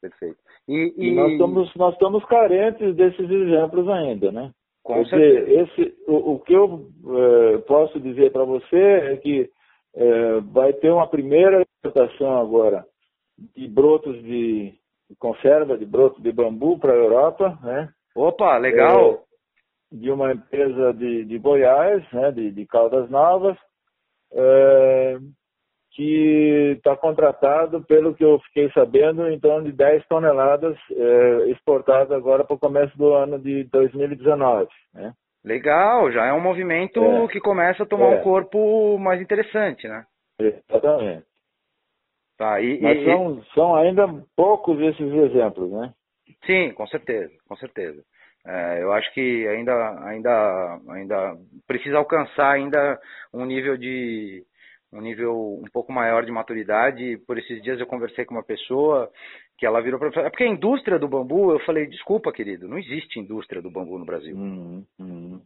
Perfeito. E, e... e nós, estamos, nós estamos carentes desses exemplos ainda, né? Com dizer, esse, o, o, que eu é, posso dizer para você é que é, vai ter uma primeira exportação agora de brotos de, de conserva, de brotos de bambu para a Europa, né? Opa, legal! É, de uma empresa de, de Goiás, né? de, de Caldas Novas. É, que está contratado, pelo que eu fiquei sabendo, em torno de 10 toneladas é, exportadas agora para o começo do ano de 2019. Né? Legal, já é um movimento é. que começa a tomar é. um corpo mais interessante, né? Exatamente. Tá, e, Mas e, são, são ainda poucos esses exemplos, né? Sim, com certeza, com certeza. É, eu acho que ainda, ainda, ainda precisa alcançar ainda um nível de um nível um pouco maior de maturidade. Por esses dias eu conversei com uma pessoa que ela virou para é porque a indústria do bambu, eu falei, desculpa, querido, não existe indústria do bambu no Brasil. Uhum, uhum.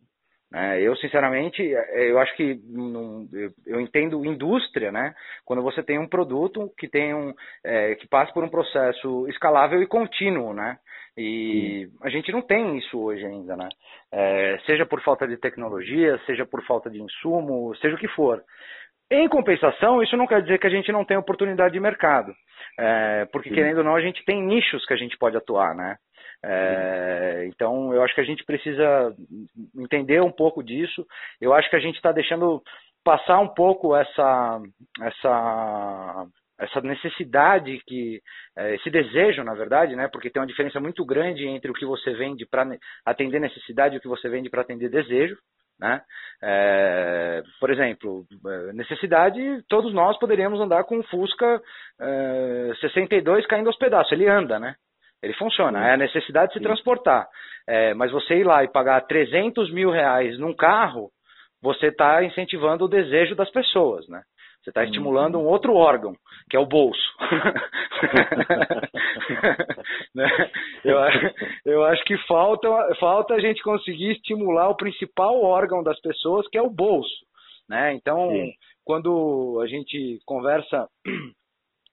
É, eu, sinceramente, é, eu acho que não, eu, eu, entendo indústria, né? Quando você tem um produto que tem um é, que passa por um processo escalável e contínuo, né? E Sim. a gente não tem isso hoje ainda, né? É, seja por falta de tecnologia, seja por falta de insumo, seja o que for. Em compensação, isso não quer dizer que a gente não tem oportunidade de mercado, é, porque Sim. querendo ou não, a gente tem nichos que a gente pode atuar, né? É, então, eu acho que a gente precisa entender um pouco disso. Eu acho que a gente está deixando passar um pouco essa, essa, essa necessidade que é, esse desejo, na verdade, né? Porque tem uma diferença muito grande entre o que você vende para atender necessidade e o que você vende para atender desejo. Né? É, por exemplo, é, necessidade, todos nós poderíamos andar com um Fusca é, 62 caindo aos pedaços. Ele anda, né? Ele funciona. É a necessidade de se transportar. É, mas você ir lá e pagar 300 mil reais num carro, você está incentivando o desejo das pessoas, né? Você está estimulando um outro órgão, que é o bolso. né? eu, eu, acho que falta, falta a gente conseguir estimular o principal órgão das pessoas, que é o bolso. Né? Então, Sim. quando a gente conversa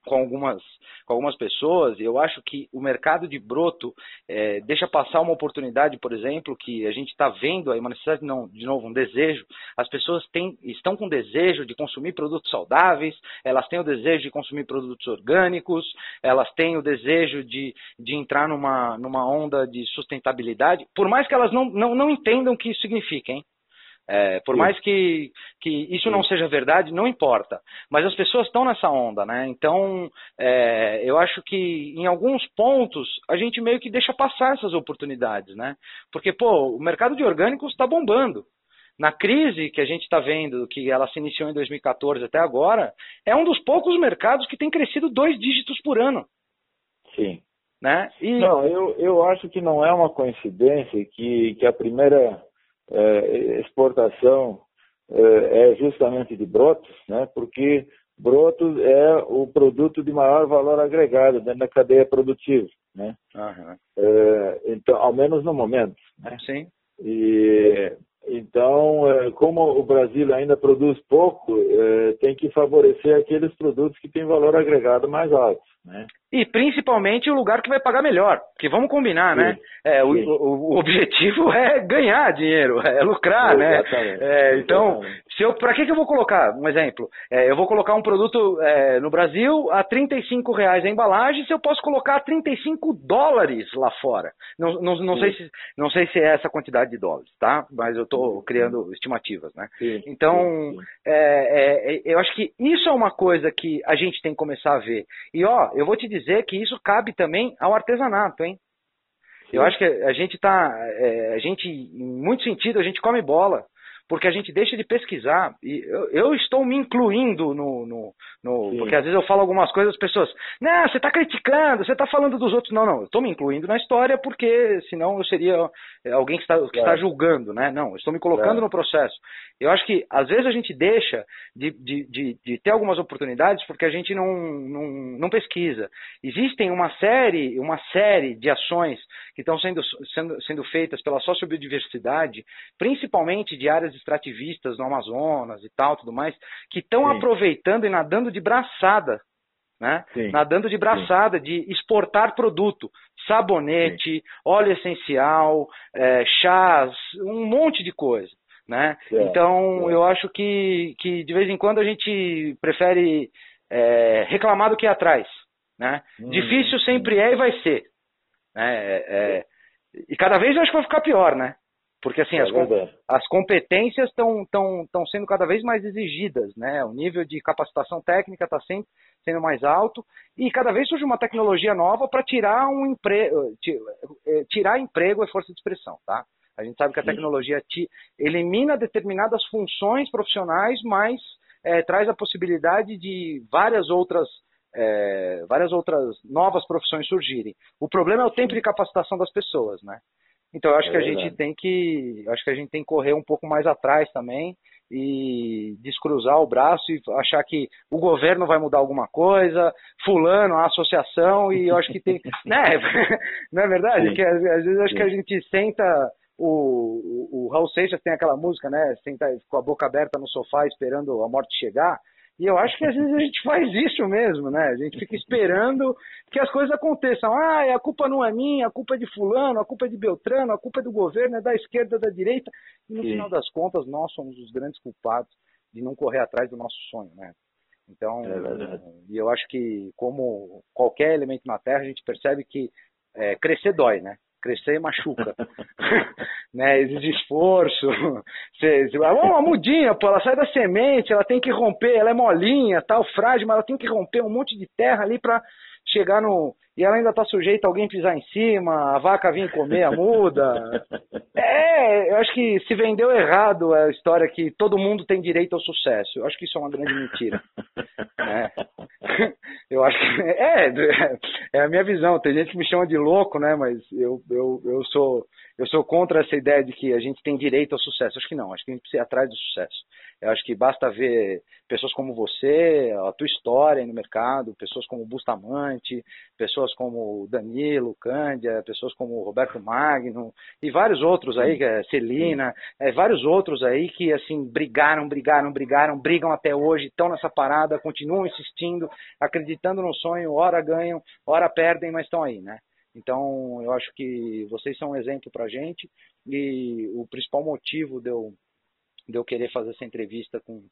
com algumas, com algumas pessoas, eu acho que o mercado de broto é, deixa passar uma oportunidade, por exemplo, que a gente está vendo aí, uma necessidade, não, de novo, um desejo. As pessoas têm, estão com desejo de consumir produtos saudáveis, elas têm o desejo de consumir produtos orgânicos, elas têm o desejo de, de entrar numa, numa onda de sustentabilidade, por mais que elas não, não, não entendam o que isso significa, hein? É, por mais que, que isso não seja verdade, não importa. Mas as pessoas estão nessa onda, né? Então, é, eu acho que em alguns pontos a gente meio que deixa passar essas oportunidades, né? Porque, pô, o mercado de orgânicos está bombando. Na crise que a gente está vendo, que ela se iniciou em 2014 até agora, é um dos poucos mercados que tem crescido dois dígitos por ano. Sim. Né? E... Não, eu, eu acho que não é uma coincidência que, que a primeira é, exportação é, é justamente de brotos, né? porque brotos é o produto de maior valor agregado dentro da cadeia produtiva, né? Uhum. É, então, ao menos no momento, né? Sim. E então, como o Brasil ainda produz pouco, tem que favorecer aqueles produtos que têm valor agregado mais alto. Né? E principalmente o lugar que vai pagar melhor. Porque vamos combinar, né? sim, né? É, o, o, objetivo é ganhar dinheiro, é lucrar, né? É, então, se eu, para que, que eu vou colocar? Um exemplo, é, eu vou colocar um produto é, no Brasil a 35 reais a embalagem, se eu posso colocar a 35 dólares lá fora. Não, não, não sei se, não sei se é essa quantidade de dólares, tá? Mas eu estou criando estimativas, né? Sim, então, é, é, eu acho que isso é uma coisa que a gente tem que começar a ver. E ó, eu vou te dizer que isso cabe também ao artesanato, hein? Eu acho que a gente tá, é, a gente, em muito sentido, a gente come bola porque a gente deixa de pesquisar. E eu, eu estou me incluindo no. no, no porque às vezes eu falo algumas coisas, as pessoas. Não, você está criticando, você está falando dos outros. Não, não, eu estou me incluindo na história porque senão eu seria alguém que está, que está julgando, né? Não, eu estou me colocando é. no processo. Eu acho que às vezes a gente deixa de, de, de, de ter algumas oportunidades porque a gente não, não, não, pesquisa. Existem uma série, uma série de ações que estão sendo, sendo, sendo feitas pela sociobiodiversidade, principalmente de áreas extrativistas no Amazonas e tal, tudo mais, que estão aproveitando e nadando de braçada né? Nadando de braçada, Sim. de exportar produto, sabonete, Sim. óleo essencial, é, chás, um monte de coisa. Né? então, eu acho que, que de vez em quando a gente prefere é, reclamar do que ir atrás. Né? Hum, Difícil sempre é e vai ser. Né? É, é, e cada vez eu acho que vai ficar pior, né? Porque assim, é as, com, as competências estão sendo cada vez mais exigidas, né? O nível de capacitação técnica está sempre sendo mais alto e cada vez surge uma tecnologia nova para tirar um emprego, eh, tirar emprego é força de expressão, tá? A gente sabe que a tecnologia te elimina determinadas funções profissionais, mas é, traz a possibilidade de várias outras é, várias outras novas profissões surgirem. O problema é o tempo de capacitação das pessoas, né? Então eu acho é que a gente tem que acho que a gente tem que correr um pouco mais atrás também e descruzar o braço e achar que o governo vai mudar alguma coisa, fulano, a associação, e eu acho que tem. né? Não é verdade? Sim. Que às, vezes acho que a gente senta. O, o, o Raul Seixas tem aquela música, né? Senta com a boca aberta no sofá esperando a morte chegar. E eu acho que às vezes a gente faz isso mesmo, né? A gente fica esperando que as coisas aconteçam. Ah, a culpa não é minha, a culpa é de fulano, a culpa é de Beltrano, a culpa é do governo, é da esquerda, da direita. E no Sim. final das contas, nós somos os grandes culpados de não correr atrás do nosso sonho, né? Então, é e eu acho que como qualquer elemento na Terra, a gente percebe que é, crescer dói, né? Crescer machuca. né? Exige esforço. Você, uma mudinha, pô, ela sai da semente, ela tem que romper, ela é molinha, tal, frágil, mas ela tem que romper um monte de terra ali para chegar no. E ela ainda está sujeita a alguém pisar em cima, a vaca vir comer a muda. É, eu acho que se vendeu errado a história que todo mundo tem direito ao sucesso. Eu acho que isso é uma grande mentira. É. Eu acho que é, é a minha visão. Tem gente que me chama de louco, né? Mas eu, eu, eu sou eu sou contra essa ideia de que a gente tem direito ao sucesso. Acho que não, acho que a gente precisa ir atrás do sucesso. Eu acho que basta ver pessoas como você, a tua história no mercado, pessoas como Bustamante, pessoas como Danilo, Cândia, pessoas como Roberto Magno e vários outros aí, é Celina, é, vários outros aí que assim brigaram, brigaram, brigaram, brigam até hoje, estão nessa parada, continuam insistindo, acreditando no sonho, hora ganham, hora perdem, mas estão aí, né? Então, eu acho que vocês são um exemplo para a gente e o principal motivo de eu de eu querer fazer essa entrevista com,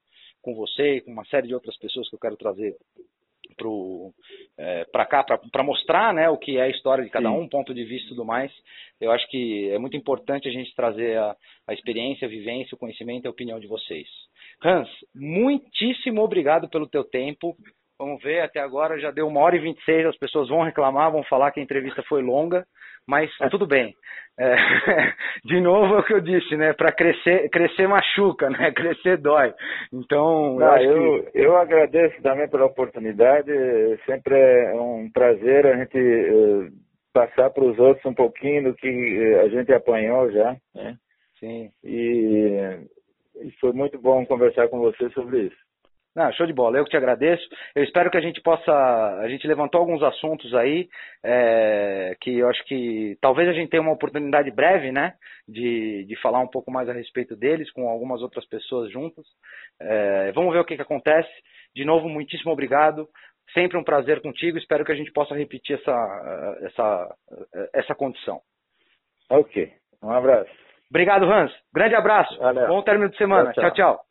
com você e com uma série de outras pessoas que eu quero trazer para é, cá, para mostrar né, o que é a história de cada Sim. um, ponto de vista e tudo mais. Eu acho que é muito importante a gente trazer a, a experiência, a vivência, o conhecimento e a opinião de vocês. Hans, muitíssimo obrigado pelo teu tempo. Vamos ver, até agora já deu uma hora e vinte e seis, as pessoas vão reclamar, vão falar que a entrevista foi longa, mas tudo bem. É, de novo é o que eu disse, né? Para crescer, crescer machuca, né? Crescer dói. Então, Não, eu, que... eu agradeço também pela oportunidade. Sempre é um prazer a gente uh, passar para os outros um pouquinho do que uh, a gente apanhou já, né? Sim. E, e foi muito bom conversar com você sobre isso. Ah, show de bola, eu que te agradeço. Eu espero que a gente possa. A gente levantou alguns assuntos aí, é, que eu acho que talvez a gente tenha uma oportunidade breve, né? De, de falar um pouco mais a respeito deles, com algumas outras pessoas juntas. É, vamos ver o que, que acontece. De novo, muitíssimo obrigado. Sempre um prazer contigo. Espero que a gente possa repetir essa, essa, essa condição. Ok. Um abraço. Obrigado, Hans. Grande abraço. Valeu. Bom término de semana. tchau. tchau. tchau.